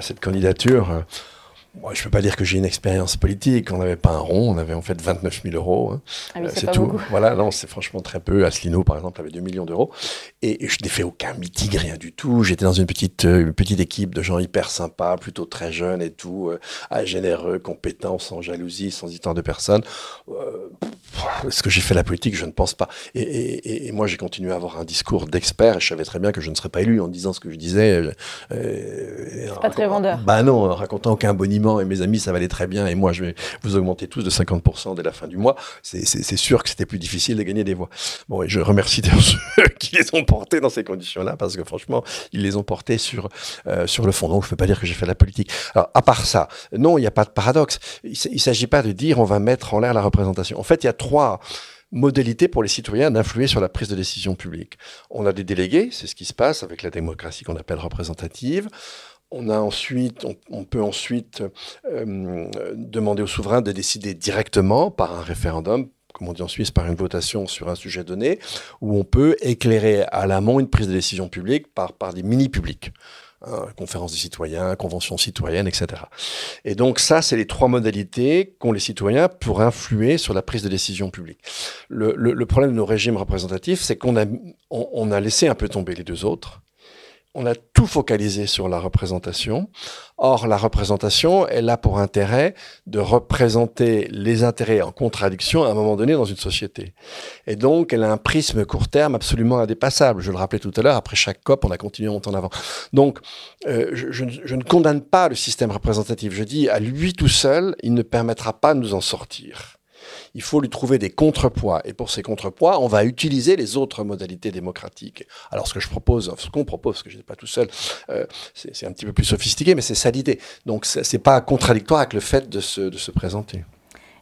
cette candidature moi, je ne peux pas dire que j'ai une expérience politique. On n'avait pas un rond, on avait en fait 29 000 euros. Hein. Ah oui, c'est tout. Beaucoup. Voilà, non, c'est franchement très peu. Asselineau, par exemple, avait 2 millions d'euros. Et, je n'ai fait aucun meeting, rien du tout. J'étais dans une petite, euh, petite équipe de gens hyper sympas, plutôt très jeunes et tout, euh, généreux, compétents, sans jalousie, sans histoire de personne. Euh, est-ce que j'ai fait la politique? Je ne pense pas. Et, moi, j'ai continué à avoir un discours d'expert. Je savais très bien que je ne serais pas élu en disant ce que je disais. c'est pas très vendeur. Bah non, en racontant aucun boniment et mes amis, ça va aller très bien. Et moi, je vais vous augmenter tous de 50% dès la fin du mois. C'est sûr que c'était plus difficile de gagner des voix. Bon, et je remercie <laughs> ceux qui les ont portés dans ces conditions-là, parce que franchement, ils les ont portés sur, euh, sur le fond. Donc, je ne peux pas dire que j'ai fait la politique. Alors, à part ça, non, il n'y a pas de paradoxe. Il ne s'agit pas de dire on va mettre en l'air la représentation. En fait, il y a trois modalités pour les citoyens d'influer sur la prise de décision publique. On a des délégués, c'est ce qui se passe avec la démocratie qu'on appelle représentative. On, a ensuite, peut ensuite euh, demander au souverain de décider directement par un référendum, comme on dit en Suisse, par une votation sur un sujet donné, où on peut éclairer à l'amont une prise de décision publique par, des mini-publics. Hein, conférences des citoyens, conventions citoyennes, etc. Et donc ça, c'est les trois modalités qu'ont les citoyens pour influer sur la prise de décision publique. Le, problème de nos régimes représentatifs, c'est qu'on a, on a laissé un peu tomber les deux autres on a tout focalisé sur la représentation. Or, la représentation, elle a pour intérêt de représenter les intérêts en contradiction à un moment donné dans une société. Et donc, elle a un prisme court terme absolument indépassable. Je le rappelais tout à l'heure, après chaque COP, on a continué à monter en avant. Donc, euh, je, je, ne condamne pas le système représentatif. Je dis, à lui tout seul, il ne permettra pas de nous en sortir il faut lui trouver des contrepoids. Et pour ces contrepoids, on va utiliser les autres modalités démocratiques. Alors ce que je propose, ce qu'on propose, parce que je n'étais pas tout seul, euh, c'est un petit peu plus sophistiqué, mais c'est ça l'idée. Donc ce n'est pas contradictoire avec le fait de se, de se présenter.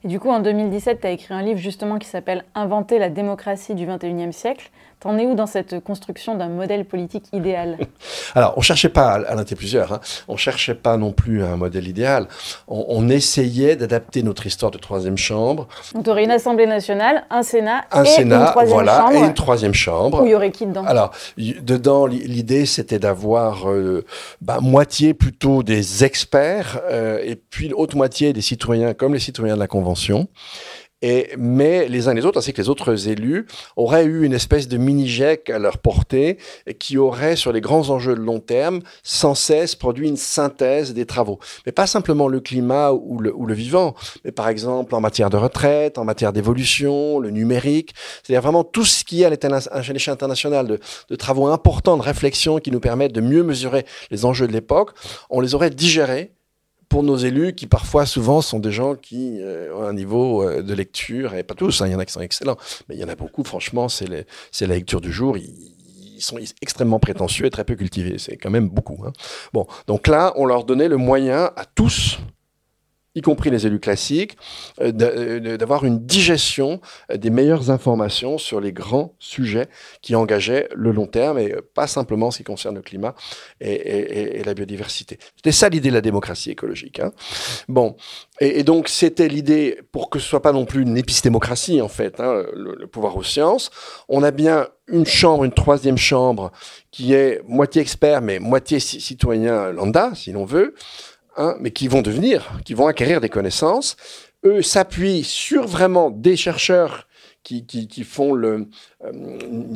Et du coup, en 2017, tu as écrit un livre justement qui s'appelle Inventer la démocratie du 21e siècle. T'en es où dans cette construction d'un modèle politique idéal <laughs> Alors, on cherchait pas, à était plusieurs, hein, on cherchait pas non plus un modèle idéal. On, essayait d'adapter notre histoire de troisième chambre. Donc, tu aurais une Assemblée nationale, un Sénat un et Sénat, une troisième voilà, chambre. et une troisième chambre. Où il y aurait qui dedans? Alors, dedans, l'idée, c'était d'avoir euh, bah, moitié plutôt des experts euh, et puis l'autre moitié des citoyens, comme les citoyens de la Convention. Et, mais les uns et les autres, ainsi que les autres élus, auraient eu une espèce de mini-GEC à leur portée qui aurait, sur les grands enjeux de long terme, sans cesse produit une synthèse des travaux. Mais pas simplement le climat ou le, ou le vivant, mais par exemple en matière de retraite, en matière d'évolution, le numérique, c'est-à-dire vraiment tout ce qui est à l'échelle internationale de, de travaux importants, de réflexion qui nous permettent de mieux mesurer les enjeux de l'époque, on les aurait digérés pour nos élus qui parfois, souvent, sont des gens qui euh, ont un niveau euh, de lecture, et pas tous, hein, il y en a qui sont excellents, mais il y en a beaucoup, franchement, c'est la lecture du jour. Ils, sont extrêmement prétentieux et très peu cultivés. C'est quand même beaucoup. Hein. Bon, donc là, on leur donnait le moyen à tous y compris les élus classiques, euh, euh, d'avoir une digestion euh, des meilleures informations sur les grands sujets qui engageaient le long terme et pas simplement ce qui concerne le climat et, la biodiversité. C'était ça l'idée de la démocratie écologique. Hein. Bon, et, donc c'était l'idée pour que ce soit pas non plus une épistémocratie en fait, hein, le, pouvoir aux sciences. On a bien une chambre, une troisième chambre qui est moitié expert mais moitié citoyen lambda, si l'on veut. Hein, mais qui vont devenir, qui vont acquérir des connaissances, eux s'appuient sur vraiment des chercheurs qui, qui, font le,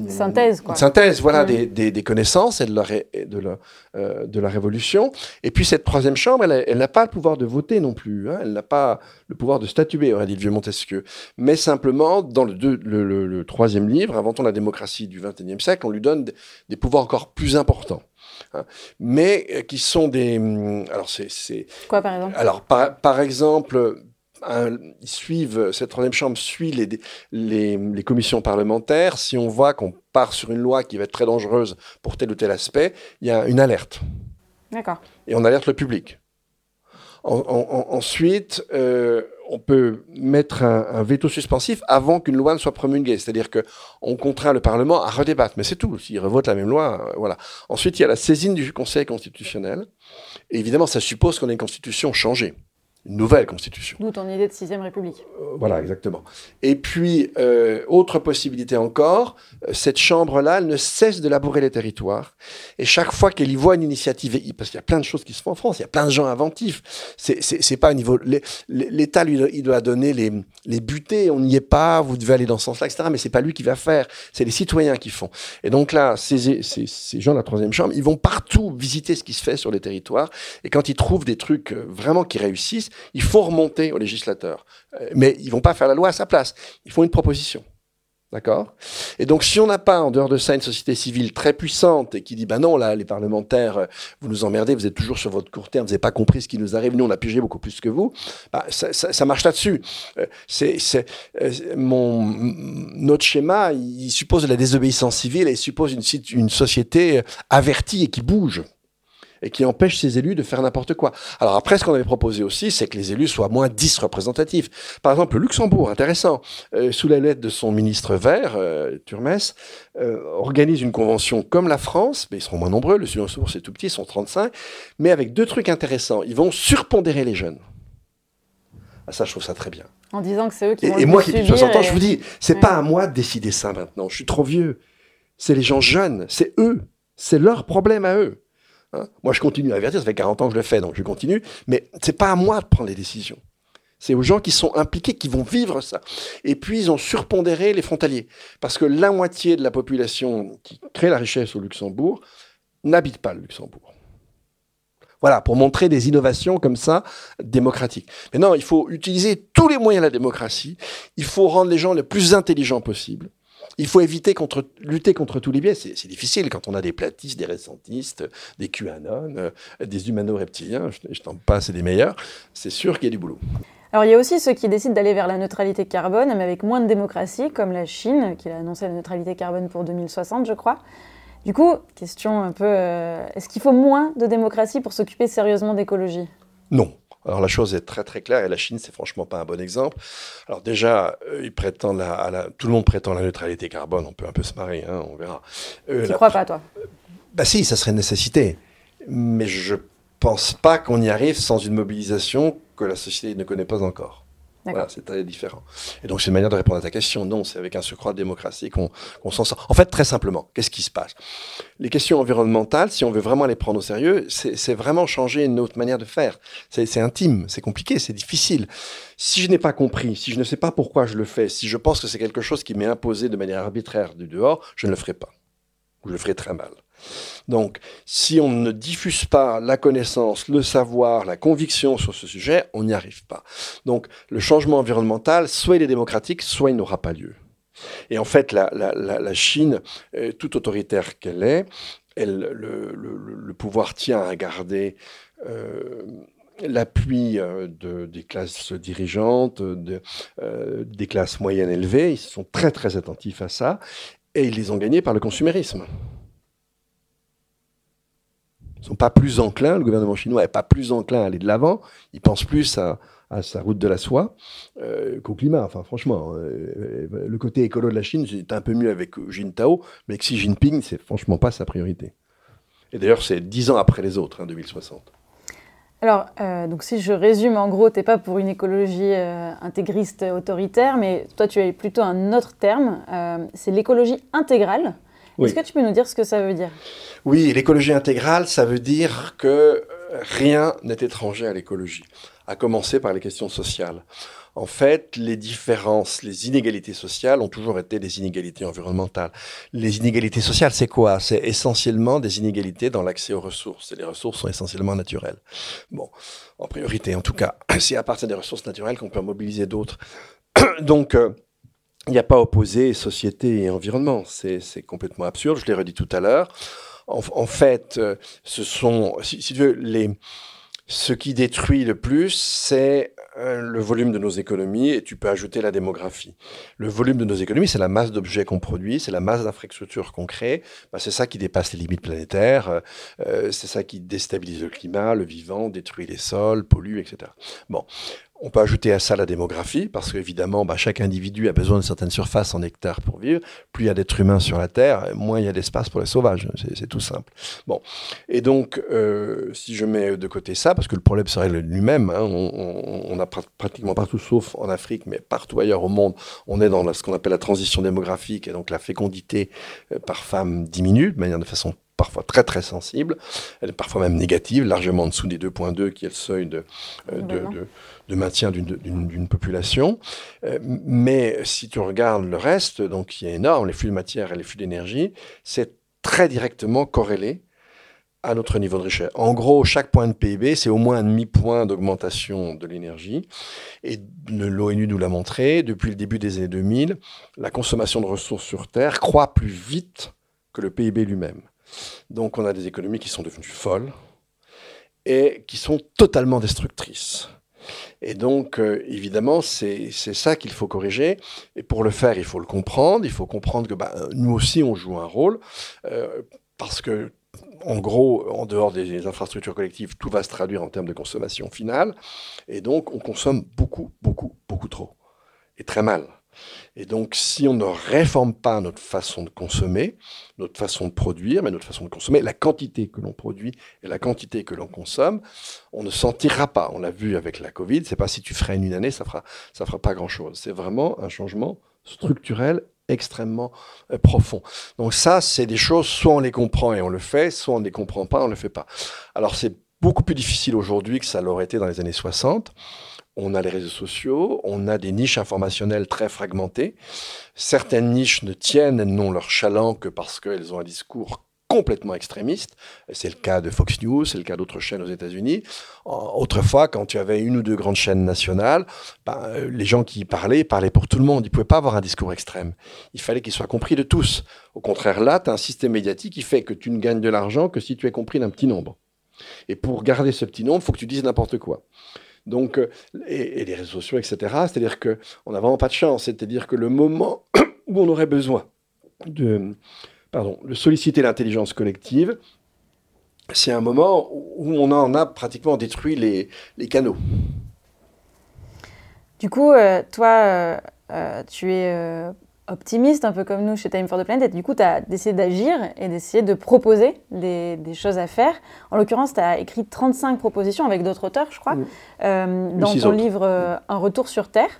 synthèse, quoi. synthèse voilà, des, des, connaissances et de la, de, la, de la révolution. Et puis cette troisième chambre, elle n'a pas le pouvoir de voter non plus. Hein. elle n'a pas le pouvoir de statuer, aurait dit le vieux Montesquieu. Mais simplement, dans le, le, le, troisième livre, Inventons la démocratie du XXIe siècle, on lui donne des pouvoirs encore plus importants. Hein. mais qui sont des. Hum, alors, c'est. Quoi, par exemple? Alors, par, par exemple, ils suivent, cette troisième chambre suit les, les, les, commissions parlementaires. Si on voit qu'on part sur une loi qui va être très dangereuse pour tel ou tel aspect, il y a une alerte. D'accord. Et on alerte le public. ensuite, euh, on peut mettre un, veto suspensif avant qu'une loi ne soit promulguée. C'est-à-dire qu'on contraint le Parlement à redébattre. Mais c'est tout. S'il revote la même loi, euh, voilà. Ensuite, il y a la saisine du Conseil constitutionnel. Évidemment, ça suppose qu'on ait une constitution changée une nouvelle constitution. D'où ton idée de sixième république. Euh, voilà, exactement. Et puis, euh, autre possibilité encore, euh, cette chambre-là, elle ne cesse de labourer les territoires. Et chaque fois qu'elle y voit une initiative, parce qu'il y a plein de choses qui se font en France, il y a plein de gens inventifs. C'est pas au niveau. L'État, lui, il doit donner les, les butées, on n'y est pas, vous devez aller dans ce sens-là, etc. Mais c'est pas lui qui va faire, c'est les citoyens qui font. Et donc là, ces, ces, ces gens de la troisième chambre, ils vont partout visiter ce qui se fait sur les territoires. Et quand ils trouvent des trucs vraiment qui réussissent, il faut remonter aux législateurs. Euh, mais ils vont pas faire la loi à sa place. Ils font une proposition. D'accord? Et donc, si on n'a pas, en dehors de ça, une société civile très puissante et qui dit, ben non, là, les parlementaires, euh, vous nous emmerdez, vous êtes toujours sur votre court terme, vous n'avez pas compris ce qui nous arrive, nous, on a pigé beaucoup plus que vous, bah, ça, marche là-dessus. Euh, c'est, mon, notre schéma, il suppose de la désobéissance civile et il suppose une société avertie et qui bouge et qui empêche ces élus de faire n'importe quoi. Alors après, ce qu'on avait proposé aussi, c'est que les élus soient moins disreprésentatifs. Par exemple, le Luxembourg, intéressant, euh, sous la lettre de son ministre vert, euh, Turmes, euh, organise une convention comme la France, mais ils seront moins nombreux, le Luxembourg c'est tout petit, ils sont 35, mais avec deux trucs intéressants. Ils vont surpondérer les jeunes. Ah, ça, je trouve ça très bien. En disant que c'est eux qui vont Et, et moi qui ai 60 ans, je vous dis, c'est pas à moi de décider ça maintenant. Je suis trop vieux. C'est les gens jeunes, c'est eux. C'est leur problème à eux. Hein. moi, je continue à avertir, ça fait 40 ans que je le fais, donc je continue. Mais c'est pas à moi de prendre les décisions. C'est aux gens qui sont impliqués, qui vont vivre ça. Et puis, ils ont surpondéré les frontaliers. Parce que la moitié de la population qui crée la richesse au Luxembourg n'habite pas le Luxembourg. Voilà, pour montrer des innovations comme ça, démocratiques. Mais non, il faut utiliser tous les moyens de la démocratie. Il faut rendre les gens les plus intelligents possible. Il faut éviter contre, lutter contre tous les biais. C'est difficile quand on a des platistes, des récentistes, des QAnon, euh, des humano-reptiliens, je, je t'en passe, des meilleurs. C'est sûr qu'il y a du boulot. Alors il y a aussi ceux qui décident d'aller vers la neutralité carbone, mais avec moins de démocratie, comme la Chine, qui a annoncé la neutralité carbone pour 2060, je crois. Du coup, question un peu, euh, est-ce qu'il faut moins de démocratie pour s'occuper sérieusement d'écologie? Non. Alors la chose est très très claire et la Chine c'est franchement pas un bon exemple. Alors déjà euh, ils prétendent à la, tout le monde prétend la neutralité carbone, on peut un peu se marrer, hein, on verra. Euh, tu crois pas toi Bah si, ça serait une nécessité, mais je pense pas qu'on y arrive sans une mobilisation que la société ne connaît pas encore. Voilà, c'est très différent. Et donc, c'est une manière de répondre à ta question. Non, c'est avec un surcroît de démocratie qu'on s'en sort. En fait, très simplement, qu'est-ce qui se passe? Les questions environnementales, si on veut vraiment les prendre au sérieux, c'est vraiment changer une autre manière de faire. C'est intime, c'est compliqué, c'est difficile. Si je n'ai pas compris, si je ne sais pas pourquoi je le fais, si je pense que c'est quelque chose qui m'est imposé de manière arbitraire du dehors, je ne le ferai pas. Ou je le ferai très mal. Donc, si on ne diffuse pas la connaissance, le savoir, la conviction sur ce sujet, on n'y arrive pas. Donc, le changement environnemental, soit il est démocratique, soit il n'aura pas lieu. Et en fait, la, Chine, euh, toute autoritaire qu'elle est, le, pouvoir tient à garder euh, l'appui euh, des classes dirigeantes, des classes moyennes élevées. Ils sont très très attentifs à ça. Et ils les ont gagnés par le consumérisme sont pas plus enclins, le gouvernement chinois n'est pas plus enclin à aller de l'avant, il pense plus à, sa route de la soie euh, qu'au climat. Enfin, franchement, euh, le côté écolo de la Chine, c'est un peu mieux avec Jintao, mais Xi Jinping, c'est franchement pas sa priorité. Et d'ailleurs, c'est dix ans après les autres, hein, 2060. Alors, euh, donc si je résume, en gros, tu n'es pas pour une écologie intégriste autoritaire, mais toi, tu as plutôt un autre terme, c'est l'écologie intégrale. Est-ce que tu peux nous dire ce que ça veut dire? Oui, l'écologie intégrale, ça veut dire que rien n'est étranger à l'écologie, à commencer par les questions sociales. En fait, les différences, les inégalités sociales ont toujours été des inégalités environnementales. Les inégalités sociales, c'est quoi? C'est essentiellement des inégalités dans l'accès aux ressources. Et les ressources sont essentiellement naturelles. Bon, en priorité, en tout cas, <clears throat> c'est à partir des ressources naturelles qu'on peut mobiliser d'autres. <clears throat> Donc, euh, il n'y a pas opposé société et environnement. C'est complètement absurde. Je l'ai redit tout à l'heure. En, fait, euh, ce sont, si, tu veux, les, ce qui détruit le plus, c'est euh, le volume de nos économies et tu peux ajouter la démographie. Le volume de nos économies, c'est la masse d'objets qu'on produit, c'est la masse d'infrastructures qu'on crée. Bah, c'est ça qui dépasse les limites planétaires, euh, c'est ça qui déstabilise le climat, le vivant, détruit les sols, pollue, etc. Bon, on peut ajouter à ça la démographie, parce qu'évidemment, bah, chaque individu a besoin de certaines surfaces en hectares pour vivre. Plus il y a d'êtres humains sur la Terre, moins il y a d'espace pour les sauvages. C'est tout simple. Bon. Et donc, euh, si je mets de côté ça, parce que le problème serait lui-même, hein, on, a pratiquement partout, sauf en Afrique, mais partout ailleurs au monde, on est dans ce qu'on appelle la transition démographique, et donc la fécondité euh, par femme diminue de manière de façon parfois très très sensible, elle est parfois même négative, largement en dessous des 2.2 qui est le seuil de, euh, de, de, maintien d'une population. Euh, mais si tu regardes le reste, donc qui est énorme, les flux de matière et les flux d'énergie, c'est très directement corrélé à notre niveau de richesse. En gros, chaque point de PIB, c'est au moins un demi-point d'augmentation de l'énergie. Et l'ONU nous l'a montré, depuis le début des années 2000, la consommation de ressources sur Terre croît plus vite que le PIB lui-même. Donc on a des économies qui sont devenues folles et qui sont totalement destructrices. Et donc, euh, évidemment, c'est ça qu'il faut corriger. Et pour le faire, il faut le comprendre. Il faut comprendre que bah, nous aussi, on joue un rôle. Euh, parce que, en gros, en dehors des infrastructures collectives, tout va se traduire en termes de consommation finale. Et donc, on consomme beaucoup, beaucoup, beaucoup trop. Et très mal. Et donc, si on ne réforme pas notre façon de consommer, notre façon de produire, mais notre façon de consommer, la quantité que l'on produit et la quantité que l'on consomme, on ne s'en tirera pas. On l'a vu avec la Covid. C'est pas si tu freines une année, ça fera, ça fera pas grand chose. C'est vraiment un changement structurel extrêmement euh, profond. Donc ça, c'est des choses, soit on les comprend et on le fait, soit on ne les comprend pas, on ne le fait pas. Alors c'est beaucoup plus difficile aujourd'hui que ça l'aurait été dans les années 60 on a les réseaux sociaux, on a des niches informationnelles très fragmentées. Certaines niches ne tiennent, elles n'ont leur chaland que parce qu'elles ont un discours complètement extrémiste. C'est le cas de Fox News, c'est le cas d'autres chaînes aux États-Unis. Autrefois, quand tu avais une ou deux grandes chaînes nationales, ben, les gens qui y parlaient parlaient pour tout le monde. Ils ne pouvaient pas avoir un discours extrême. Il fallait qu'il soit compris de tous. Au contraire, là, tu as un système médiatique qui fait que tu ne gagnes de l'argent que si tu es compris d'un petit nombre. Et pour garder ce petit nombre, il faut que tu dises n'importe quoi. Donc, euh, et, les réseaux sociaux, etc. C'est-à-dire qu'on n'a vraiment pas de chance. C'est-à-dire que le moment <clears throat> où on aurait besoin de, pardon, de solliciter l'intelligence collective, c'est un moment où on en a pratiquement détruit les, canaux. Du coup, euh, toi, euh, tu es optimiste, un peu comme nous chez Time for the Planet. Et du coup, tu as décidé d'agir et d'essayer de proposer des, choses à faire. En l'occurrence, tu as écrit 35 propositions avec d'autres auteurs, je crois, euh, dans ton livre euh, Un retour sur Terre.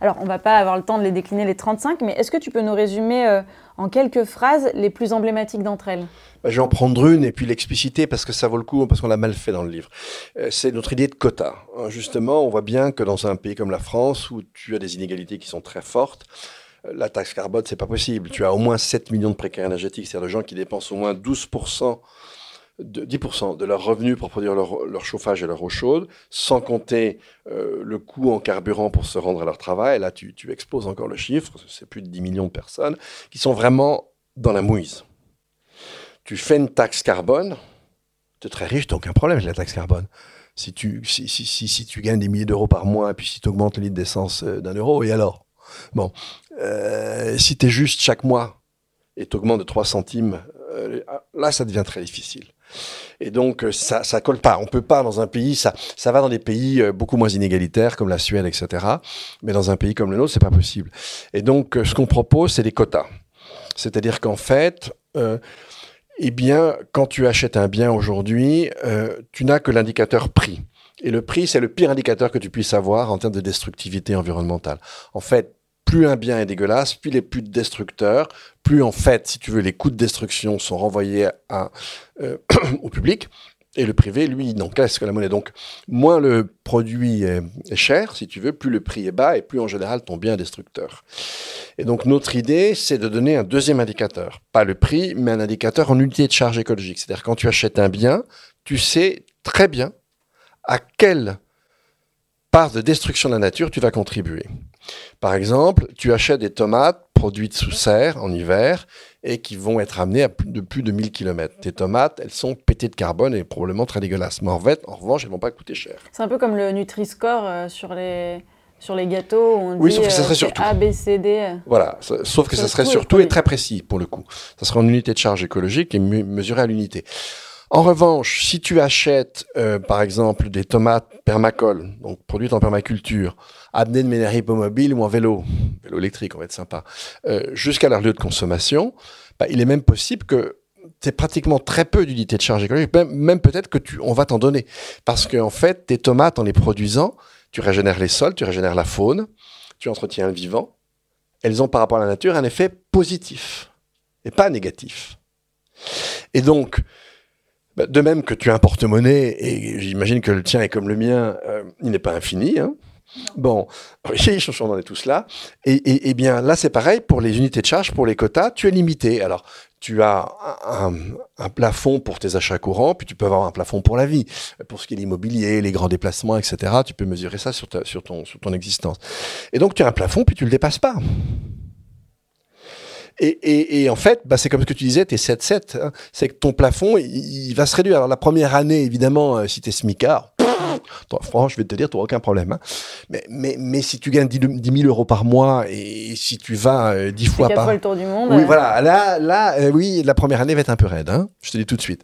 Alors, on va pas avoir le temps de les décliner les 35, mais est-ce que tu peux nous résumer euh, en quelques phrases les plus emblématiques d'entre elles? Bah, Je vais en prendre une et puis l'expliciter parce que ça vaut le coup, parce qu'on l'a mal fait dans le livre. c'est notre idée de quota. Hein, justement, on voit bien que dans un pays comme la France, où tu as des inégalités qui sont très fortes, la taxe carbone, c'est pas possible. Tu as au moins 7 millions de précaires énergétiques, c'est-à-dire de gens qui dépensent au moins 12%, de, 10% de leurs revenus pour produire leur, chauffage et leur eau chaude, sans compter euh, le coût en carburant pour se rendre à leur travail. là, tu, exposes encore le chiffre, c'est plus de 10 millions de personnes qui sont vraiment dans la mouise. Tu fais une taxe carbone, tu es très riche, tu aucun problème avec la taxe carbone. Si tu, si, si, si, tu gagnes des milliers d'euros par mois, puis si tu augmentes le litre d'essence euh, d'un euro, et alors? Bon, euh, si tu es juste chaque mois et tu augmentes de 3 centimes, euh, là, ça devient très difficile. Et donc, euh, ça ça colle pas. On peut pas dans un pays, ça, ça va dans des pays beaucoup moins inégalitaires comme la Suède, etc. Mais dans un pays comme le nôtre, c'est pas possible. Et donc, ce qu'on propose, c'est des quotas. C'est-à-dire qu'en fait, eh bien, quand tu achètes un bien aujourd'hui, tu n'as que l'indicateur prix. Et le prix, c'est le pire indicateur que tu puisses avoir en termes de destructivité environnementale. En fait, plus un bien est dégueulasse, plus il est plus destructeur, plus en fait, si tu veux, les coûts de destruction sont renvoyés euh, <clears throat> au public. Et le privé, lui, n'encaisse que la monnaie. Donc, moins le produit est, cher, si tu veux, plus le prix est bas et plus en général ton bien est destructeur. Et donc, notre idée, c'est de donner un deuxième indicateur. Pas le prix, mais un indicateur en unité de charge écologique. C'est-à-dire, quand tu achètes un bien, tu sais très bien à quelle part de destruction de la nature tu vas contribuer. Par exemple, tu achètes des tomates produites sous serre en hiver et qui vont être amenées à plus de plus de 1000 km. Tes tomates, elles sont pétées de carbone et probablement très dégueulasses. Morvette, en revanche, elles vont pas coûter cher. C'est un peu comme le Nutri-Score euh, sur les sur les gâteaux, on oui, dit sauf que ça euh, serait surtout. A, B, C, D. Voilà, sauf que ça serait surtout et très précis pour le coup. Ça serait en unité de charge écologique et mesuré à l'unité. En revanche, si tu achètes, euh, par exemple, des tomates permacoles, donc produites en permaculture, amenées de manière hippomobile ou en vélo, vélo électrique, on va être sympa, euh, jusqu'à leur lieu de consommation, bah, il est même possible que tu pratiquement très peu d'unités de charge écologique, même, même peut-être que tu, on va t'en donner. Parce qu'en fait, tes tomates, en les produisant, tu régénères les sols, tu régénères la faune, tu entretiens le vivant. Elles ont par rapport à la nature un effet positif et pas négatif. Et donc, bah, de même que tu as un porte-monnaie, et j'imagine que le tien est comme le mien, euh, il n'est pas infini. Hein bon, <laughs> oui, on en est tous là. Et, et, et bien là, c'est pareil pour les unités de charge, pour les quotas, tu es limité. Alors, tu as un, un plafond pour tes achats courants, puis tu peux avoir un plafond pour la vie. Pour ce qui est l'immobilier, les grands déplacements, etc., tu peux mesurer ça sur, ta, sur, ton, sur ton existence. Et donc, tu as un plafond, puis tu le dépasses pas. Et, et, et, en fait, bah, c'est comme ce que tu disais, tes 7-7, hein, c'est que ton plafond, il, il, va se réduire. Alors la première année, évidemment, euh, si tu es smicard, franchement, je vais te dire, tu n'auras aucun problème. Hein. Mais, mais, mais si tu gagnes 10, 10 000 euros par mois et si tu vas euh, 10 fois par... fois le tour du monde. Oui, euh... voilà. Là, là euh, oui, la première année va être un peu raide. Hein, je te dis tout de suite.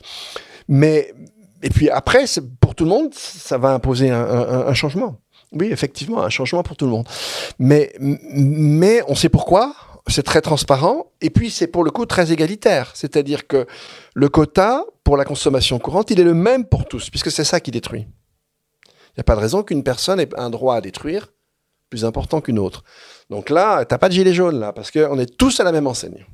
Mais, et puis après, pour tout le monde, ça va imposer un, un, un changement. Oui, effectivement, un changement pour tout le monde. Mais, mais on sait pourquoi c'est très transparent et puis c'est pour le coup très égalitaire. C'est-à-dire que le quota pour la consommation courante, il est le même pour tous, puisque c'est ça qui détruit. Il n'y a pas de raison qu'une personne ait un droit à détruire plus important qu'une autre. Donc là, tu n'as pas de gilet jaune, là, parce qu'on est tous à la même enseigne.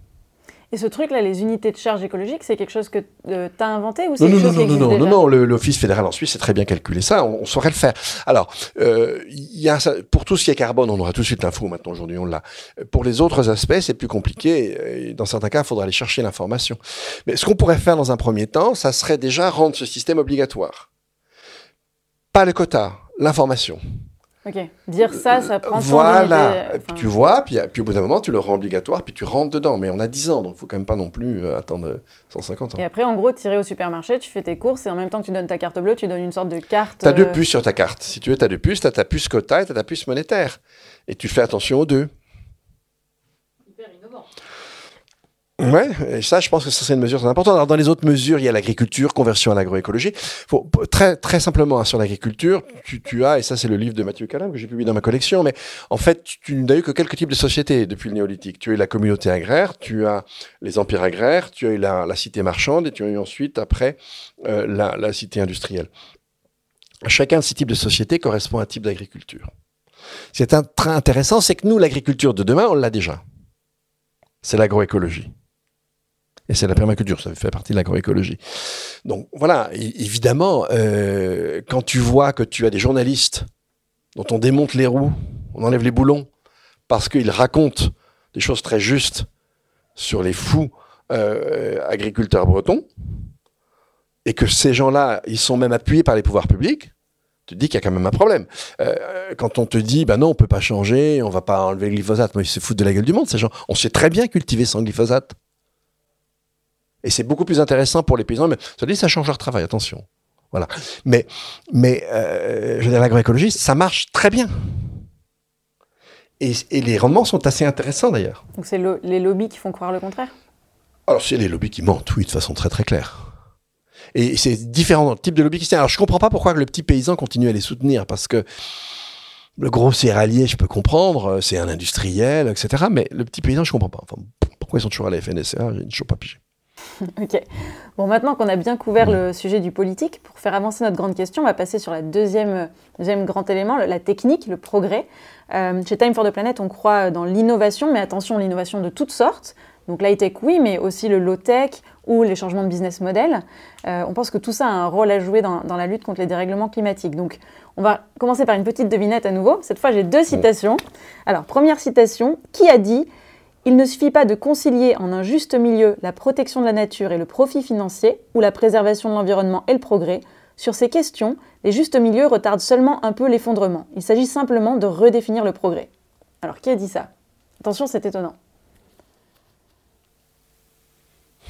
Et ce truc-là, les unités de charge écologique, c'est quelque chose que euh, tu as inventé ou c'est non, non, non, non, non, déjà non, non, l'Office fédéral en Suisse sait très bien calculer ça, on, on saurait le faire. Alors, euh, y a pour tout ce qui est carbone, on aura tout de suite l'info maintenant, aujourd'hui on l'a. Pour les autres aspects, c'est plus compliqué, et dans certains cas, il faudra aller chercher l'information. Mais ce qu'on pourrait faire dans un premier temps, ça serait déjà rendre ce système obligatoire. Pas le quota, l'information. Ok. Dire ça, ça prend Voilà. Enfin... Puis tu vois, puis, puis, au bout d'un moment, tu le rends obligatoire, puis tu rentres dedans. Mais on a 10 ans, donc il faut quand même pas non plus euh, attendre 150 ans. Et après, en gros, irais au supermarché, tu fais tes courses, et en même temps que tu donnes ta carte bleue, tu donnes une sorte de carte. Tu as deux euh, puces sur ta carte. Si tu veux, tu as deux puces, tu as ta puce quota et tu as ta puce monétaire. Et tu fais attention aux deux. Hyper innovant. Ouais, et ça, je pense que ça c'est une mesure très importante. Alors, dans les autres mesures, il y a l'agriculture, conversion à l'agroécologie. Faut, très, très simplement, hein, sur l'agriculture, tu, tu, as, et ça c'est le livre de Mathieu Calam que j'ai publié dans ma collection, mais en fait, tu, n'as eu que quelques types de sociétés depuis le néolithique. Tu as eu la communauté agraire, tu as les empires agraires, tu as eu la, la cité marchande, et tu as eu ensuite, après, euh, la, la cité industrielle. Chacun de ces types de sociétés correspond à un type d'agriculture. C'est un, très intéressant, c'est que nous, l'agriculture de demain, on l'a déjà. C'est l'agroécologie. Et c'est la permaculture, ça fait partie de l'agroécologie. Donc voilà, évidemment, euh, quand tu vois que tu as des journalistes dont on démonte les roues, on enlève les boulons, parce qu'ils racontent des choses très justes sur les fous euh, agriculteurs bretons, et que ces gens-là, ils sont même appuyés par les pouvoirs publics, tu te dis qu'il y a quand même un problème. Euh, quand on te dit, ben non, on peut pas changer, on va pas enlever le glyphosate, mais ils se foutent de la gueule du monde, ces gens. On sait très bien cultiver sans glyphosate. Et c'est beaucoup plus intéressant pour les paysans. Mais ça dit, ça change leur travail, attention. Voilà. Mais, mais euh, je veux dire, l'agroécologie, ça marche très bien. Et, et, les rendements sont assez intéressants d'ailleurs. Donc c'est lo les lobbies qui font croire le contraire? Alors c'est les lobbies qui mentent, oui, de façon très très claire. Et c'est différents types de lobbies qui Alors je comprends pas pourquoi le petit paysan continue à les soutenir, parce que le gros céréalier, je peux comprendre, c'est un industriel, etc. Mais le petit paysan, je comprends pas. Enfin, pourquoi ils sont toujours à la FNSEA J'ai toujours pas pigé. <laughs> ok. Bon, maintenant qu'on a bien couvert le sujet du politique, pour faire avancer notre grande question, on va passer sur la deuxième, deuxième grand élément, la technique, le progrès. Euh, chez Time for the Planet, on croit dans l'innovation, mais attention, l'innovation de toutes sortes. Donc l'high-tech, oui, mais aussi le low-tech ou les changements de business model. Euh, on pense que tout ça a un rôle à jouer dans, la lutte contre les dérèglements climatiques. Donc, on va commencer par une petite devinette à nouveau. Cette fois, j'ai deux citations. Alors, première citation, qui a dit Il ne suffit pas de concilier en un juste milieu la protection de la nature et le profit financier, ou la préservation de l'environnement et le progrès. Sur ces questions, les justes milieux retardent seulement un peu l'effondrement. Il s'agit simplement de redéfinir le progrès. Alors, qui a dit ça? Attention, c'est étonnant.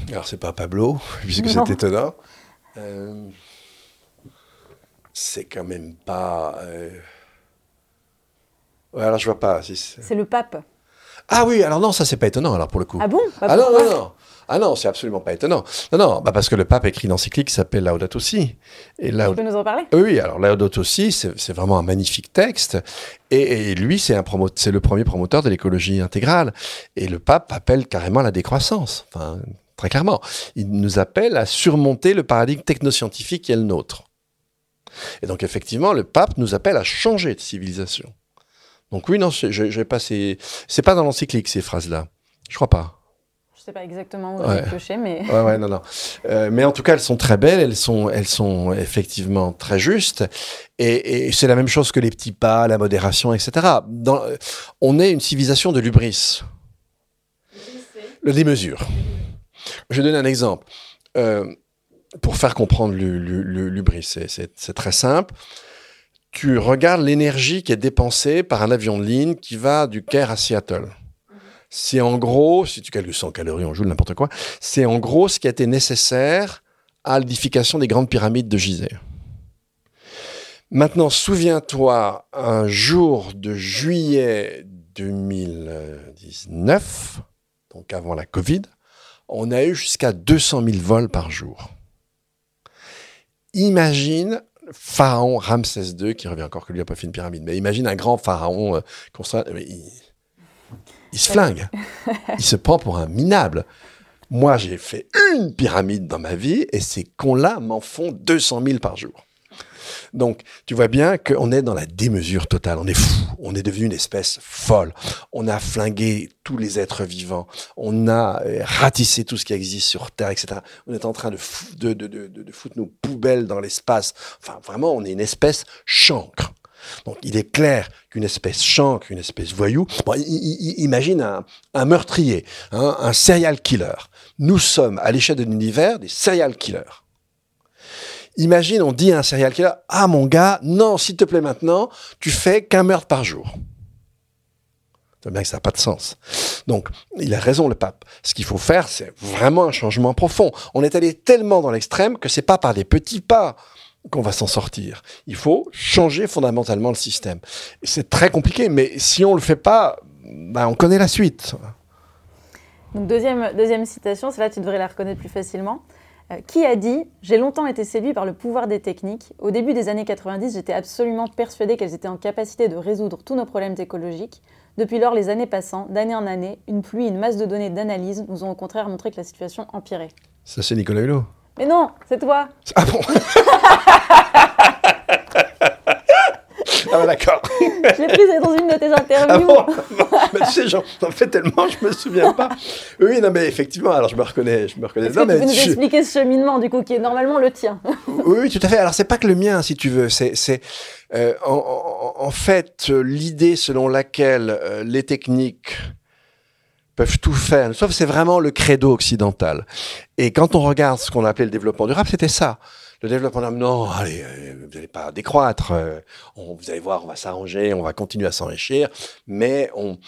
Alors, c'est pas Pablo, <laughs> puisque c'est étonnant. Euh, c'est quand même pas. Euh... Ouais, alors je vois pas. c'est le pape. Ah oui, alors non, ça c'est pas étonnant alors pour le coup. Ah bon? Ah non, non, non. Ah non, c'est absolument pas étonnant. Non, non, bah parce que le pape écrit une encyclique qui s'appelle Laudato Si. Et Tu peux nous en parler? Oui, alors Laudato Si, c'est vraiment un magnifique texte. Et, lui, c'est le premier promoteur de l'écologie intégrale. Et le pape appelle carrément à la décroissance. Enfin, très clairement. Il nous appelle à surmonter le paradigme technoscientifique qui est le nôtre. Et donc, effectivement, le pape nous appelle à changer de civilisation. Donc, oui, non, j'ai pas C'est pas dans l'encyclique, ces phrases-là. Je crois pas. Je sais pas exactement où ouais. pioché, mais. Ouais, ouais, non, non. Euh, mais en tout cas, elles sont très belles, elles sont, elles sont effectivement très justes. Et, et c'est la même chose que les petits pas, la modération, etc. Dans, on est une civilisation de l'ubris. Le démesure. Je vais donner un exemple. Euh, pour faire comprendre l'ubris, c'est très simple. Tu regardes l'énergie qui est dépensée par un avion de ligne qui va du Caire à Seattle c'est en gros, si tu calcules 100 calories, on joue n'importe quoi, c'est en gros ce qui a été nécessaire à l'édification des grandes pyramides de Gizeh. Maintenant, souviens-toi, un jour de juillet 2019, donc avant la Covid, on a eu jusqu'à 200 000 vols par jour. Imagine Pharaon Ramsès II, qui revient encore que lui n'a pas fait une pyramide, mais imagine un grand pharaon euh, il se flingue. <laughs> il se prend pour un minable. Moi, j'ai fait une pyramide dans ma vie et ces cons-là m'en font 200 000 par jour. Donc, tu vois bien qu'on est dans la démesure totale. On est fou. On est devenu une espèce folle. On a flingué tous les êtres vivants. On a euh, ratissé tout ce qui existe sur Terre, etc. On est en train de, de, foutre nos poubelles dans l'espace. Enfin, vraiment, on est une espèce chancre. Donc il est clair qu'une espèce chancre, une espèce voyou, imagine un, meurtrier, hein, un serial killer. Nous sommes, à l'échelle de l'univers, des serial killers. Imagine, on dit à un serial killer, ah mon gars, non, s'il te plaît maintenant, tu fais qu'un meurtre par jour. C'est bien que ça n'a pas de sens. Donc, il a raison, le pape. Ce qu'il faut faire, c'est vraiment un changement profond. On est allé tellement dans l'extrême que c'est pas par des petits pas qu'on va s'en sortir. Il faut changer fondamentalement le système. C'est très compliqué, mais si on ne le fait pas, ben on connaît la suite. Donc deuxième, deuxième citation, celle-là tu devrais la reconnaître plus facilement. Euh, qui a dit J'ai longtemps été séduit par le pouvoir des techniques. Au début des années 90, j'étais absolument persuadé qu'elles étaient en capacité de résoudre tous nos problèmes écologiques. Depuis lors, les années passant, d'année en année, une pluie, une masse de données d'analyse nous ont au contraire montré que la situation empirait. Ça, c'est Nicolas Hulot mais non, c'est toi. Ah bon? <laughs> Ah bah d'accord. <laughs> je l'ai prise dans une de tes interviews. Ah bon mais tu sais, j'en fais tellement, je me souviens pas. Oui, non, mais effectivement, alors je me reconnais. Je me reconnais. Que tu peux nous expliquer ce cheminement, du coup, qui est normalement le tien? Oui, oui, tout à fait. Alors, c'est pas que le mien, si tu veux. C'est, c'est euh, en, en, fait l'idée selon laquelle euh, les techniques peuvent tout faire. Sauf c'est vraiment le credo occidental. Et quand on regarde ce qu'on appelait le développement durable, c'était ça le développement durable, non, allez, euh, vous n'allez pas décroître, euh, on, vous allez voir, on va s'arranger, on va continuer à s'enrichir, mais on,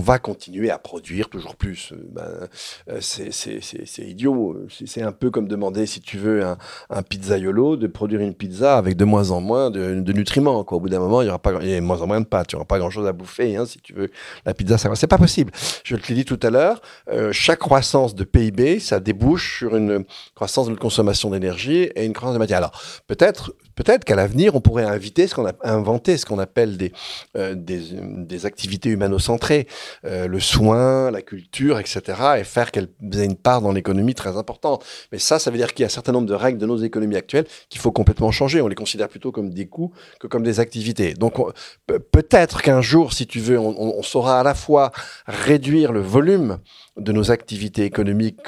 va continuer à produire toujours plus. Euh, ben, c'est idiot, c'est un peu comme demander, si tu veux, un, un pizzaiolo de produire une pizza avec de moins en moins de, de nutriments. Au bout d'un moment, il y aura pas, il a de moins en moins de pâtes, tu n'auras pas grand-chose à bouffer, hein, si tu veux. La pizza, ça c'est pas possible. Je te l'ai dit tout à l'heure, chaque croissance de PIB, ça débouche sur une croissance de consommation d'énergie et une croissance de matière. Alors, peut-être peut-être qu'à l'avenir, on pourrait inviter ce qu'on a inventer ce qu'on appelle des, euh, des, activités humano-centrées, euh, le soin, la culture, etc., et faire qu'elles aient une part dans l'économie très importante. Mais ça, ça veut dire qu'il y a un certain nombre de règles de nos économies actuelles qu'il faut complètement changer. On les considère plutôt comme des coûts que comme des activités. Donc, peut-être qu'un jour, si tu veux, on, on, saura à la fois réduire le volume de nos activités économiques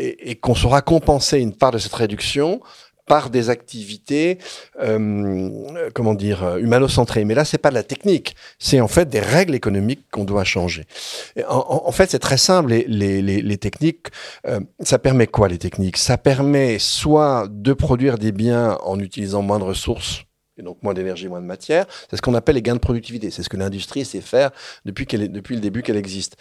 et, qu'on saura compenser une part de cette réduction par des activités, euh, comment dire, humano-centrées. Mais là, c'est pas de la technique, c'est en fait des règles économiques qu'on doit changer. En, en, fait, c'est très simple. Les, techniques, euh, ça permet quoi les techniques? Ça permet soit de produire des biens en utilisant moins de ressources et donc moins d'énergie, moins de matière. C'est ce qu'on appelle les gains de productivité. C'est ce que l'industrie sait faire depuis, depuis le début qu'elle existe.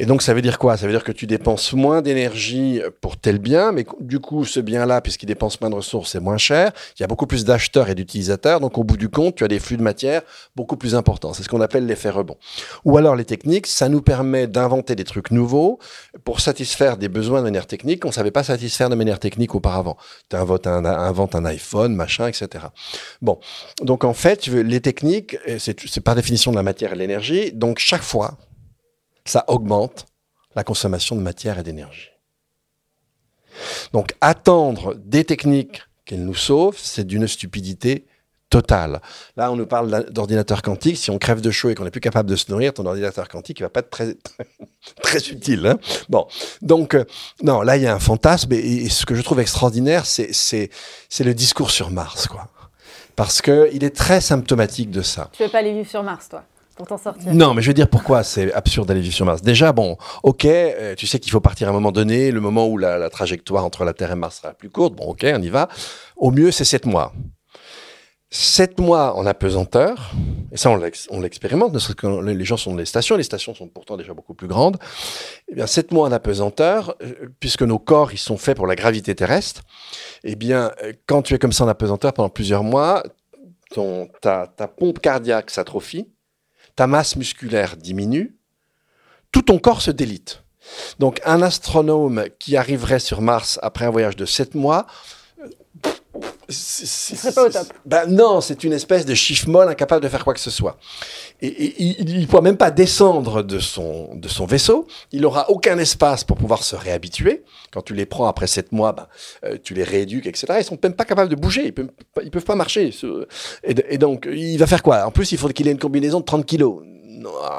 Et donc, ça veut dire quoi? Ça veut dire que tu dépenses moins d'énergie pour tel bien, mais du coup, ce bien-là, puisqu'il dépense moins de ressources, c'est moins cher. Il y a beaucoup plus d'acheteurs et d'utilisateurs. Donc, au bout du compte, tu as des flux de matière beaucoup plus importants. C'est ce qu'on appelle l'effet rebond. Ou alors, les techniques, ça nous permet d'inventer des trucs nouveaux pour satisfaire des besoins de manière technique qu'on ne savait pas satisfaire de manière technique auparavant. Tu inventes un, inventes un iPhone, machin, etc. Bon. Donc, en fait, les techniques, c'est par définition de la matière et l'énergie. Donc, chaque fois, ça augmente la consommation de matière et d'énergie. Donc attendre des techniques qu'elles nous sauvent, c'est d'une stupidité totale. Là, on nous parle d'ordinateur quantique. Si on crève de chaud et qu'on n'est plus capable de se nourrir, ton ordinateur quantique, il va pas être très, <laughs> très, utile. Hein bon, donc, euh, non, là, il y a un fantasme. Et, ce que je trouve extraordinaire, c'est le discours sur Mars, quoi. Parce qu'il est très symptomatique de ça. Tu veux pas aller vivre sur Mars, toi? Non, mais je veux dire pourquoi c'est absurde d'aller vivre sur Mars? Déjà, bon, ok, euh, tu sais qu'il faut partir à un moment donné, le moment où la, trajectoire entre la Terre et Mars sera plus courte. Bon, ok, on y va. Au mieux, c'est sept mois. Sept mois en apesanteur, et ça on l'expérimente, les gens sont dans les stations, les stations sont pourtant déjà beaucoup plus grandes. Eh bien, sept mois en apesanteur, euh, puisque nos corps ils sont faits pour la gravité terrestre. Eh bien, euh, quand tu es comme ça en apesanteur pendant plusieurs mois, ton, ta pompe cardiaque s'atrophie, ta masse musculaire diminue, tout ton corps se délite. Donc un astronome qui arriverait sur Mars après un voyage de 7 mois, ce serait pas au top. Ben non, c'est une espèce de chiffre molle incapable de faire quoi que ce soit. Et, il ne pourra même pas descendre de son, de son vaisseau. Il n'aura aucun espace pour pouvoir se réhabituer. Quand tu les prends après sept mois, ben, euh, tu les rééduques, etc. Ils sont même pas capables de bouger. Ils peuvent, ils peuvent pas marcher. Et, et donc, il va faire quoi? En plus, il faut qu'il ait une combinaison de 30 kilos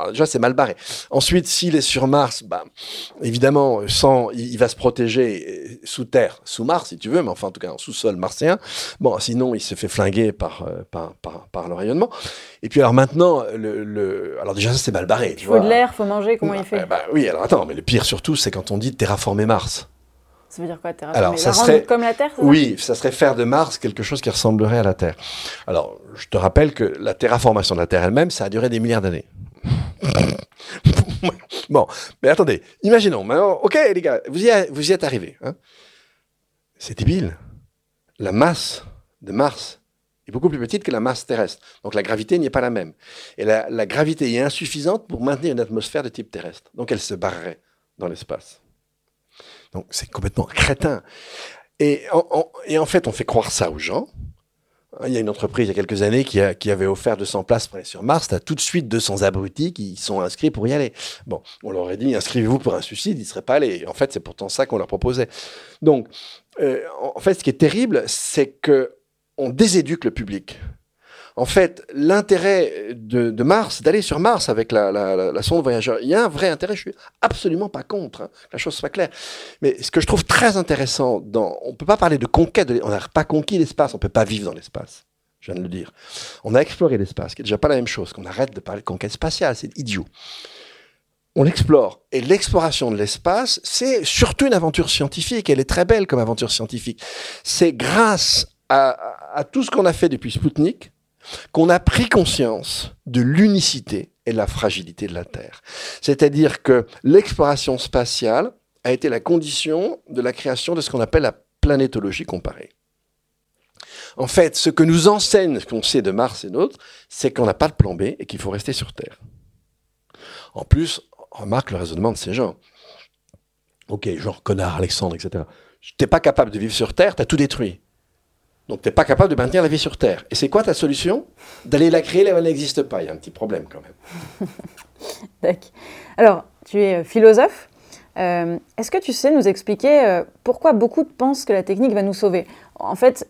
déjà c'est mal barré. Ensuite, s'il est sur Mars, bah, évidemment, sans, il, va se protéger euh, sous terre, sous Mars si tu veux, mais enfin en tout cas en sous-sol martien. Bon, sinon il se fait flinguer par, euh, par, par, le rayonnement. Et puis alors maintenant, le, alors déjà ça c'est mal barré. Il faut de l'air, faut manger, comment il fait bah, Oui, alors attends, mais le pire surtout c'est quand on dit terraformer Mars. Ça veut dire quoi, terraformer Alors, ça serait comme la Terre Oui, ça serait faire de Mars quelque chose qui ressemblerait à la Terre. Alors, je te rappelle que la terraformation de la Terre elle-même, ça a duré des milliards d'années. <laughs> bon, mais attendez, imaginons, ok les gars, vous y, êtes arrivés. Hein. C'est débile. La masse de Mars est beaucoup plus petite que la masse terrestre. Donc la gravité n'y est pas la même. Et la, gravité est insuffisante pour maintenir une atmosphère de type terrestre. Donc elle se barrerait dans l'espace. Donc c'est complètement crétin. Et en fait, on fait croire ça aux gens. Il y a une entreprise il y a quelques années qui, avait offert 200 places pour aller sur Mars. Tu as tout de suite 200 abrutis qui sont inscrits pour y aller. Bon, on leur aurait dit inscrivez-vous pour un suicide, ils ne seraient pas allés. En fait, c'est pourtant ça qu'on leur proposait. Donc, euh, en fait, ce qui est terrible, c'est que on déséduque le public. En fait, l'intérêt de, Mars, d'aller sur Mars avec la, sonde voyageur, il y a un vrai intérêt. Je suis absolument pas contre, hein, la chose soit claire. Mais ce que je trouve très intéressant, on peut pas parler de conquête, on n'a pas conquis l'espace, on peut pas vivre dans l'espace. Je viens de le dire. On a exploré l'espace, qui est déjà pas la même chose. Qu'on arrête de parler de conquête spatiale, c'est idiot. On l'explore. Et l'exploration de l'espace, c'est surtout une aventure scientifique. Elle est très belle comme aventure scientifique. C'est grâce à, tout ce qu'on a fait depuis Sputnik, qu'on a pris conscience de l'unicité et de la fragilité de la Terre. C'est-à-dire que l'exploration spatiale a été la condition de la création de ce qu'on appelle la planétologie comparée. En fait, ce que nous enseigne ce qu'on sait de Mars et d'autres, c'est qu'on n'a pas de plan B et qu'il faut rester sur Terre. En plus, remarque le raisonnement de ces gens. Ok, genre connard, Alexandre, etc. T'es pas capable de vivre sur Terre, tu as tout détruit. Donc, tu n'es pas capable de maintenir la vie sur Terre. Et c'est quoi ta solution? D'aller la créer là où elle n'existe pas. Il y a un petit problème quand même. <laughs> D'accord. Alors, tu es euh, philosophe. Euh, est-ce que tu sais nous expliquer euh, pourquoi beaucoup pensent que la technique va nous sauver? En fait,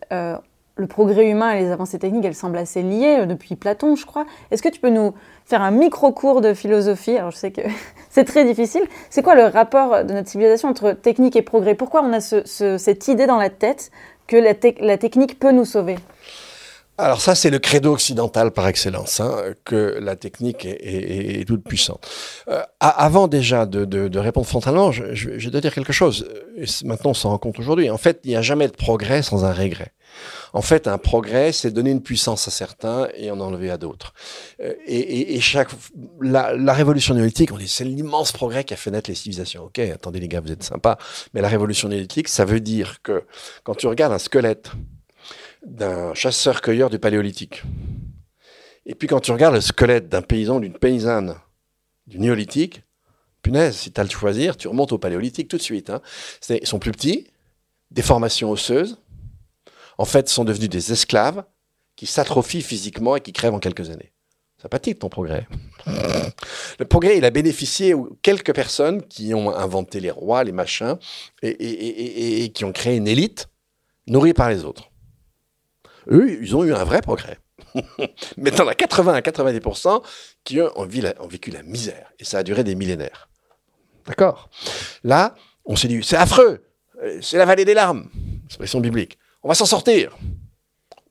le progrès humain et les avancées techniques, elles semblent assez liées depuis Platon, je crois. Est-ce que tu peux nous faire un micro-cours de philosophie? Alors, je sais que <laughs> c'est très difficile. C'est quoi le rapport de notre civilisation entre technique et progrès? Pourquoi on a cette idée dans la tête? Que la, technique peut nous sauver alors ça, c'est le credo occidental par excellence, hein, que la technique est, toute puissante. Euh, avant déjà de, répondre frontalement, je, je, je, dois dire quelque chose. Maintenant, on s'en rend compte aujourd'hui. En fait, il n'y a jamais de progrès sans un régret. En fait, un progrès, c'est donner une puissance à certains et en enlever à d'autres. Euh, et, chaque, la, révolution néolithique, on dit c'est l'immense progrès qui a fait naître les civilisations. Ok, attendez les gars, vous êtes sympas. Mais la révolution néolithique, ça veut dire que quand tu regardes un squelette d'un chasseur-cueilleur du paléolithique, et puis quand tu regardes le squelette d'un paysan, d'une paysanne du néolithique, punaise, si tu as le choisir, tu remontes au paléolithique tout de suite. Hein. Ils sont plus petits, des formations osseuses, en fait, sont devenus des esclaves qui s'atrophient physiquement et qui crèvent en quelques années. Sympathique ton progrès. <laughs> Le progrès, il a bénéficié aux quelques personnes qui ont inventé les rois, les machins, et, qui ont créé une élite nourrie par les autres. Eux, ils ont eu un vrai progrès. <laughs> Mais t'en as 80 à 90% qui ont, ont vécu la misère. Et ça a duré des millénaires. D'accord? Là, on s'est dit, c'est affreux. C'est la vallée des larmes. Expression biblique. On va s'en sortir.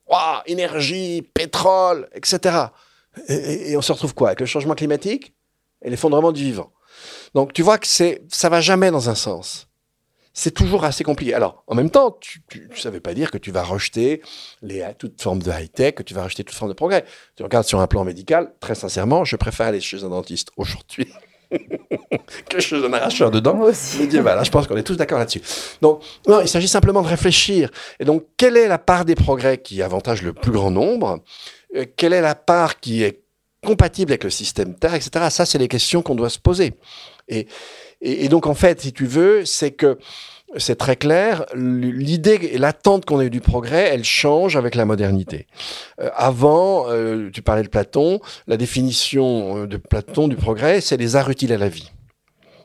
Waouh, énergie, pétrole, etc. Et, on se retrouve quoi? Avec le changement climatique et l'effondrement du vivant. Donc tu vois que c'est, ça va jamais dans un sens. C'est toujours assez compliqué. Alors, en même temps, tu ne savais pas dire que tu vas rejeter les, toute forme de high-tech, que tu vas rejeter toute forme de progrès. Tu regardes sur un plan médical, très sincèrement, je préfère aller chez un dentiste aujourd'hui que je un arracheur de dents médiéval. Je pense qu'on est tous d'accord là-dessus. Donc, non, il s'agit simplement de réfléchir. Et donc, quelle est la part des progrès qui avantage le plus grand nombre? Euh, Quelle est la part qui est compatible avec le système Terre, etc. Ça, c'est les questions qu'on doit se poser. Et, et, et, donc, en fait, si tu veux, c'est que c'est très clair. L'idée et l'attente qu'on a eu du progrès, elle change avec la modernité. Euh, avant, euh, tu parlais de Platon, la définition euh, de Platon du progrès, c'est les arts utiles à la vie.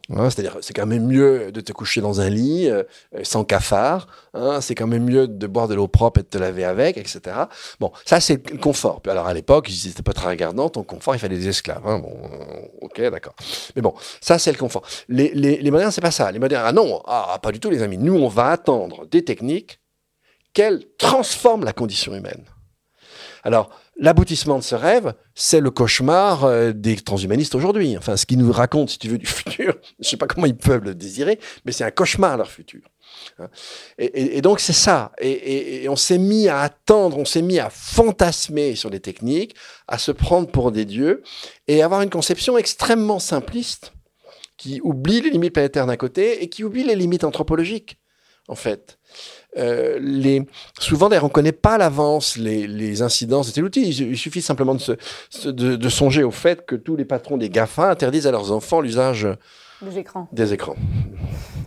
Hein, c'est-à-dire, c'est quand même mieux de te coucher dans un lit euh, sans cafard. Hein, c'est quand même mieux de boire de l'eau propre et de te laver avec, etc. Bon, ça c'est le confort. Alors à l'époque, ils n'étaient pas très regardants. Ton confort, il fallait des esclaves. Hein, bon, euh, ok, d'accord. Mais bon, ça c'est le confort. Les, les, les modernes, c'est pas ça. Les modernes, ah non, ah, pas du tout, les amis. Nous, on va attendre des techniques qu'elles transforment la condition humaine. Alors, l'aboutissement de ce rêve, c'est le cauchemar euh, des transhumanistes aujourd'hui. Enfin, ce qu'ils nous racontent, si tu veux, du <laughs> futur, je ne sais pas comment ils peuvent le désirer, mais c'est un cauchemar leur futur. Hein. Et, donc c'est ça. Et, on s'est mis à attendre, on s'est mis à fantasmer sur les techniques, à se prendre pour des dieux et avoir une conception extrêmement simpliste qui oublie les limites planétaires d'un côté et qui oublie les limites anthropologiques, en fait. Euh, les, souvent, d'ailleurs, on ne connaît pas à l'avance les, les, incidences de tel outil. Il, suffit simplement de, se, de, songer au fait que tous les patrons des GAFA interdisent à leurs enfants l'usage des écrans. Des écrans.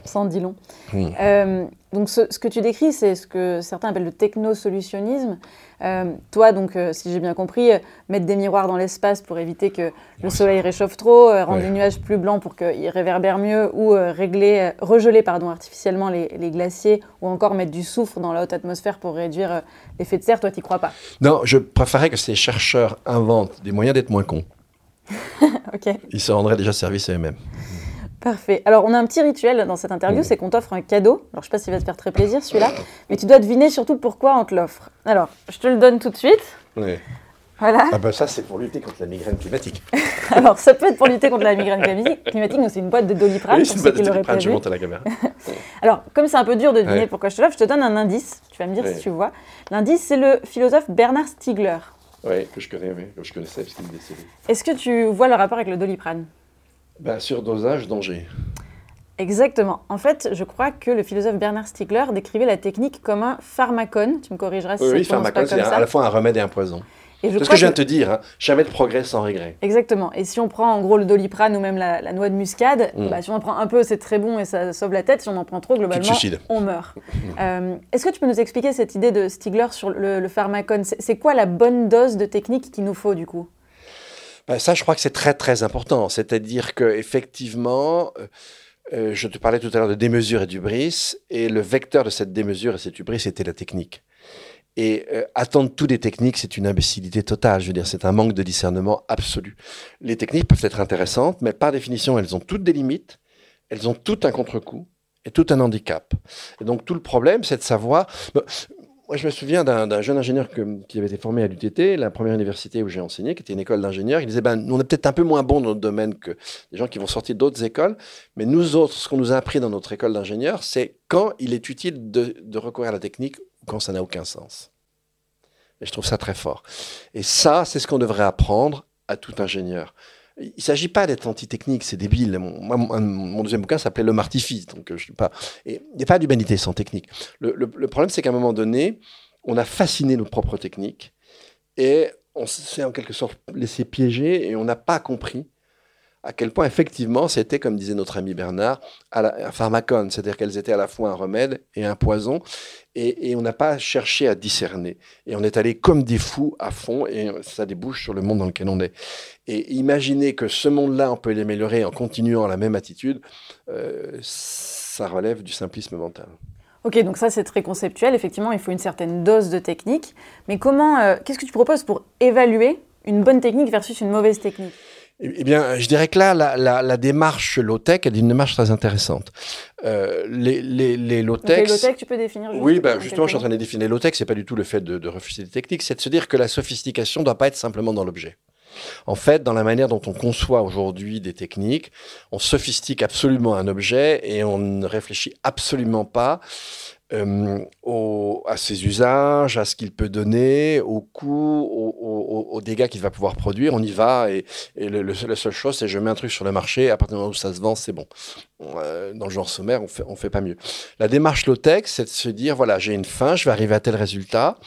Sans dit long. Euh, donc, ce, ce, que tu décris, c'est ce que certains appellent le technosolutionnisme. Euh, toi, donc, euh, si j'ai bien compris, mettre des miroirs dans l'espace pour éviter que le soleil réchauffe trop, rendre les nuages plus blancs pour qu'ils réverbèrent mieux, ou régler, regeler pardon, artificiellement les, les, glaciers, ou encore mettre du soufre dans la haute atmosphère pour réduire l'effet de serre, toi, tu crois pas? Non, je préférerais que ces chercheurs inventent des moyens d'être moins cons. <laughs> Ils se rendraient déjà service à eux-mêmes. Parfait. Alors, on a un petit rituel dans cette interview, c'est qu'on t'offre un cadeau. Alors, je ne sais pas s'il va te faire très plaisir celui-là, mais tu dois deviner surtout pourquoi on te l'offre. Alors, je te le donne tout de suite. Oui. Voilà. Ah ben ça, c'est pour lutter contre la migraine climatique. <laughs> Alors, ça peut être pour lutter contre la migraine climatique, mais c'est une boîte de doliprane. Oui, c'est une boîte de doliprane, je monte à la caméra. <laughs> Alors, comme c'est un peu dur de deviner pourquoi je te l'offre, je te donne un indice. Tu vas me dire si tu vois. L'indice, c'est le philosophe Bernard Stiegler. Oui, que je connais, oui, que je connaissais parce qu'il est décédé. Est-ce que tu vois le rapport avec le doliprane? Ben, Surdosage, danger. Exactement. En fait, je crois que le philosophe Bernard Stiegler décrivait la technique comme un pharmacone. Tu me corrigeras si oui, ça pharmacone, c'est à la fois un remède et un poison. C'est ce que je viens de te dire, hein. jamais de progrès sans regret. Exactement. Et si on prend en gros le doliprane ou même la, noix de muscade, mm. bah, si on en prend un peu, c'est très bon et ça sauve la tête. Si on en prend trop, globalement, on meurt. <laughs> Euh, est-ce que tu peux nous expliquer cette idée de Stiegler sur le, le pharmacone? C'est quoi la bonne dose de technique qu'il nous faut du coup? Ça, je crois que c'est très très important. C'est-à-dire que effectivement, euh, euh, je te parlais tout à l'heure de démesure et d'ubris, et le vecteur de cette démesure et cette hubris était la technique. Et euh, attendre tout des techniques, c'est une imbécilité totale. Je veux dire, c'est un manque de discernement absolu. Les techniques peuvent être intéressantes, mais par définition, elles ont toutes des limites, elles ont tout un contre-coup et tout un handicap. Et donc tout le problème, c'est de savoir. Moi, je me souviens d'un jeune ingénieur qui avait été formé à l'UTT, la première université où j'ai enseigné, qui était une école d'ingénieurs. Il disait ben, on est peut-être un peu moins bon dans notre domaine que les gens qui vont sortir d'autres écoles, mais nous autres, ce qu'on nous a appris dans notre école d'ingénieurs, c'est quand il est utile de, de recourir à la technique ou quand ça n'a aucun sens. Et je trouve ça très fort. Et ça, c'est ce qu'on devrait apprendre à tout ingénieur. Il ne s'agit pas d'être anti-technique, c'est débile. Mon, deuxième bouquin s'appelait L'homme artifice, donc euh, je suis pas. il n'y a pas d'humanité sans technique. Le, le problème, c'est qu'à un moment donné, on a fasciné nos propres techniques et on s'est en quelque sorte laissé piéger et on n'a pas compris à quel point effectivement c'était, comme disait notre ami Bernard, un pharmacone, c'est-à-dire qu'elles étaient à la fois un remède et un poison, et, on n'a pas cherché à discerner. Et on est allé comme des fous à fond, et ça débouche sur le monde dans lequel on est. Et imaginer que ce monde-là, on peut l'améliorer en continuant la même attitude, euh, ça relève du simplisme mental. Ok, donc ça c'est très conceptuel. Effectivement, il faut une certaine dose de technique. Mais comment, euh, qu'est-ce que tu proposes pour évaluer une bonne technique versus une mauvaise technique? Eh, bien, je dirais que là, la, la, la démarche low-tech est une démarche très intéressante. Euh, les les, les low-tech... Les low-tech, tu peux définir Oui, ben, justement, je suis en train de définir les low-tech. C'est pas du tout le fait de, de refuser des techniques, c'est de se dire que la sophistication ne doit pas être simplement dans l'objet. En fait, dans la manière dont on conçoit aujourd'hui des techniques, on sophistique absolument un objet et on ne réfléchit absolument pas euh, au, à ses usages, à ce qu'il peut donner, au coût, aux dégâts qu'il va pouvoir produire. On y va et, et le, la seule chose, c'est je mets un truc sur le marché, à partir du moment où ça se vend, c'est bon. Euh, dans le genre sommaire, on fait, on fait pas mieux. La démarche low-tech, c'est de se dire, voilà, j'ai une fin, je vais arriver à tel résultat.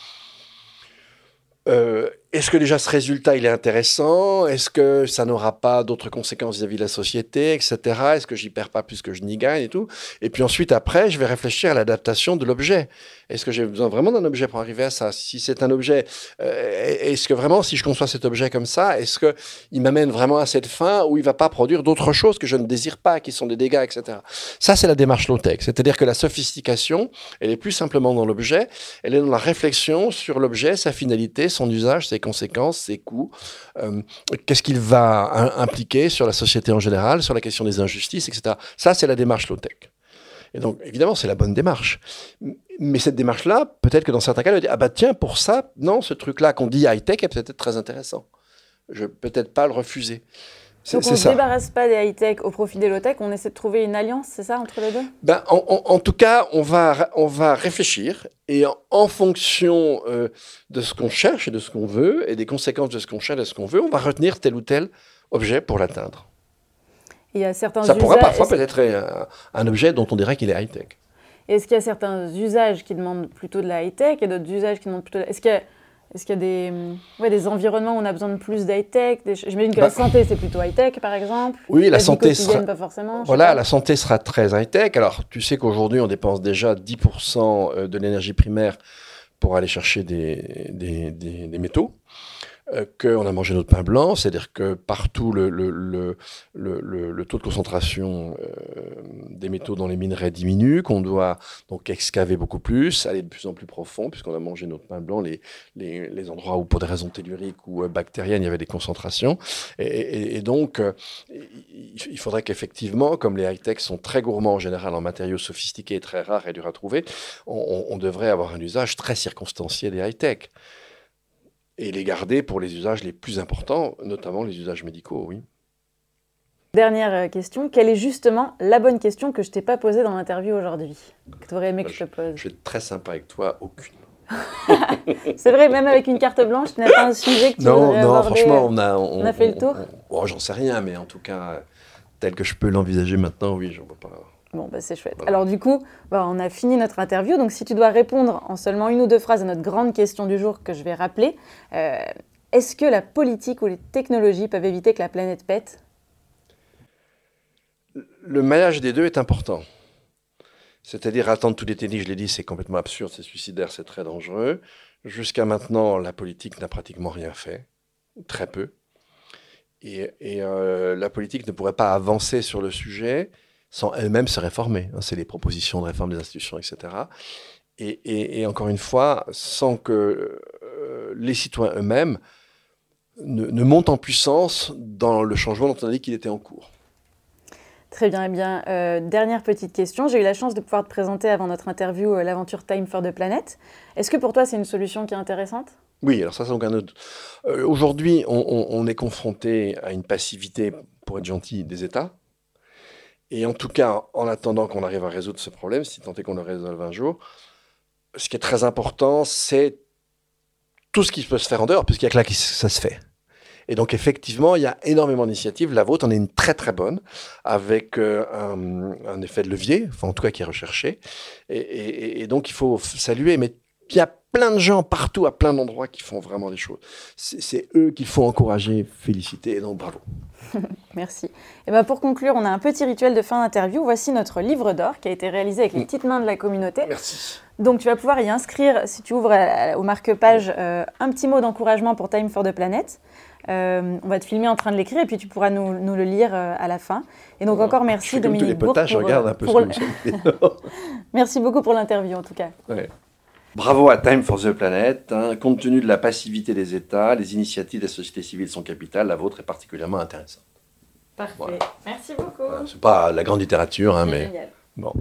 Euh, est-ce que déjà ce résultat il est intéressant? Est-ce que ça n'aura pas d'autres conséquences vis-à-vis de la société, etc. Est-ce que j'y perds pas plus que je n'y gagne et tout? Et puis ensuite après, je vais réfléchir à l'adaptation de l'objet. Est-ce que j'ai besoin vraiment d'un objet pour arriver à ça? Si c'est un objet, euh, est-ce que vraiment si je conçois cet objet comme ça, est-ce que il m'amène vraiment à cette fin où il va pas produire d'autres choses que je ne désire pas, qui sont des dégâts, etc. Ça c'est la démarche low-tech, c'est-à-dire que la sophistication, elle est plus simplement dans l'objet, elle est dans la réflexion sur l'objet, sa finalité, son usage, ses conséquences, ses coûts, euh, qu'est-ce qu'il va impliquer sur la société en général, sur la question des injustices, etc. Ça, c'est la démarche low-tech. Et donc, évidemment, c'est la bonne démarche. Mais cette démarche-là, peut-être que dans certains cas, elle va dire, ah bah tiens, pour ça, non, ce truc-là qu'on dit high-tech est peut-être très intéressant. Je vais peut-être pas le refuser. Donc on ne se débarrasse pas des high-tech au profit des low-tech, on essaie de trouver une alliance, c'est ça, entre les deux? Ben, en, tout cas, on va, on va réfléchir et en, fonction euh, de ce qu'on cherche et de ce qu'on veut et des conséquences de ce qu'on cherche et de ce qu'on veut, on va retenir tel ou tel objet pour l'atteindre. Il y a certains ça pourra parfois peut-être être un, objet dont on dirait qu'il est high-tech. Est-ce qu'il y a certains usages qui demandent plutôt de la high-tech et d'autres usages qui demandent plutôt de... Est-ce qu'il y a est-ce qu'il y a des, ouais, des environnements où on a besoin de plus d'high-tech J'imagine que la bah, santé, c'est plutôt high-tech, par exemple. Oui, la, santé sera... pas forcément. Voilà, la santé sera très high-tech. Alors, tu sais qu'aujourd'hui, on dépense déjà 10% euh, de l'énergie primaire pour aller chercher des, des, des métaux. Euh, qu'on a mangé notre pain blanc, c'est-à-dire que partout le, le, le, le, taux de concentration euh, des métaux dans les minerais diminue, qu'on doit donc excaver beaucoup plus, aller de plus en plus profond, puisqu'on a mangé notre pain blanc, les, les, les, endroits où pour des raisons telluriques ou euh, bactériennes, il y avait des concentrations. Et, et, donc, il faudrait qu'effectivement, comme les high-tech sont très gourmands en général en matériaux sophistiqués, très rares et durs à trouver, on, on devrait avoir un usage très circonstancié des high-tech et les garder pour les usages les plus importants, notamment les usages médicaux, oui. Dernière euh, question, quelle est justement la bonne question que je t'ai pas posée dans l'interview aujourd'hui Que tu aurais aimé que je, te pose? Je vais être très sympa avec toi, aucune. <laughs> c'est vrai, même avec une carte blanche, tu n'as pas un sujet que tu Non, non, franchement, on a, on, a fait le tour? Oh, j'en sais rien, mais en tout cas, tel que je peux l'envisager maintenant, oui, j'en vois pas. Bon, bah, c'est chouette. Alors du coup, bah, on a fini notre interview. Donc si tu dois répondre en seulement une ou deux phrases à notre grande question du jour que je vais rappeler, euh, est-ce que la politique ou les technologies peuvent éviter que la planète pète? Le maillage des deux est important. C'est-à-dire attendre tout l'été, je l'ai dit, c'est complètement absurde, c'est suicidaire, c'est très dangereux. Jusqu'à maintenant, la politique n'a pratiquement rien fait, très peu. Et, euh, la politique ne pourrait pas avancer sur le sujet sans elle-même se réformer. Hein, c'est les propositions de réforme des institutions, etc. et, encore une fois, sans que euh, les citoyens eux-mêmes ne, montent en puissance dans le changement dont on a dit qu'il était en cours. Très bien, eh bien euh, dernière petite question. J'ai eu la chance de pouvoir te présenter avant notre interview euh, l'aventure Time for the Planet. Est-ce que pour toi c'est une solution qui est intéressante? Oui, alors ça c'est aucun autre. Aujourd'hui, on, est confronté à une passivité, pour être gentil, des États. Et en tout cas, en attendant qu'on arrive à résoudre ce problème, si tant est qu'on le résolve un jour, ce qui est très important, c'est tout ce qui peut se faire en dehors, puisqu'il y a que là que ça se fait. Et donc effectivement, il y a énormément d'initiatives. La vôtre en est une très très bonne, avec euh, un, effet de levier, en tout cas qui est recherché. Et, donc il faut saluer, mais il y a plein de gens partout, à plein d'endroits, qui font vraiment des choses. C'est eux qu'il faut encourager, féliciter, et donc bravo. <laughs> Merci. Et ben pour conclure, on a un petit rituel de fin d'interview. Voici notre livre d'or qui a été réalisé avec les mm. petites mains de la communauté. Merci. Donc tu vas pouvoir y inscrire, si tu ouvres au marque-page, euh, un petit mot d'encouragement pour Time for the Planet. Euh, on va te filmer en train de l'écrire et puis tu pourras nous, le lire euh, à la fin. Et donc encore merci Dominique Bourg. je regarde un peu <laughs> Merci beaucoup pour l'interview en tout cas. Bravo à Time for the Planet. Hein. Compte tenu de la passivité des États, les initiatives de la société civile sont capitales. La vôtre est particulièrement intéressante. Parfait. Merci beaucoup. Voilà, c'est pas la grande littérature, hein, mais. Génial. Bon.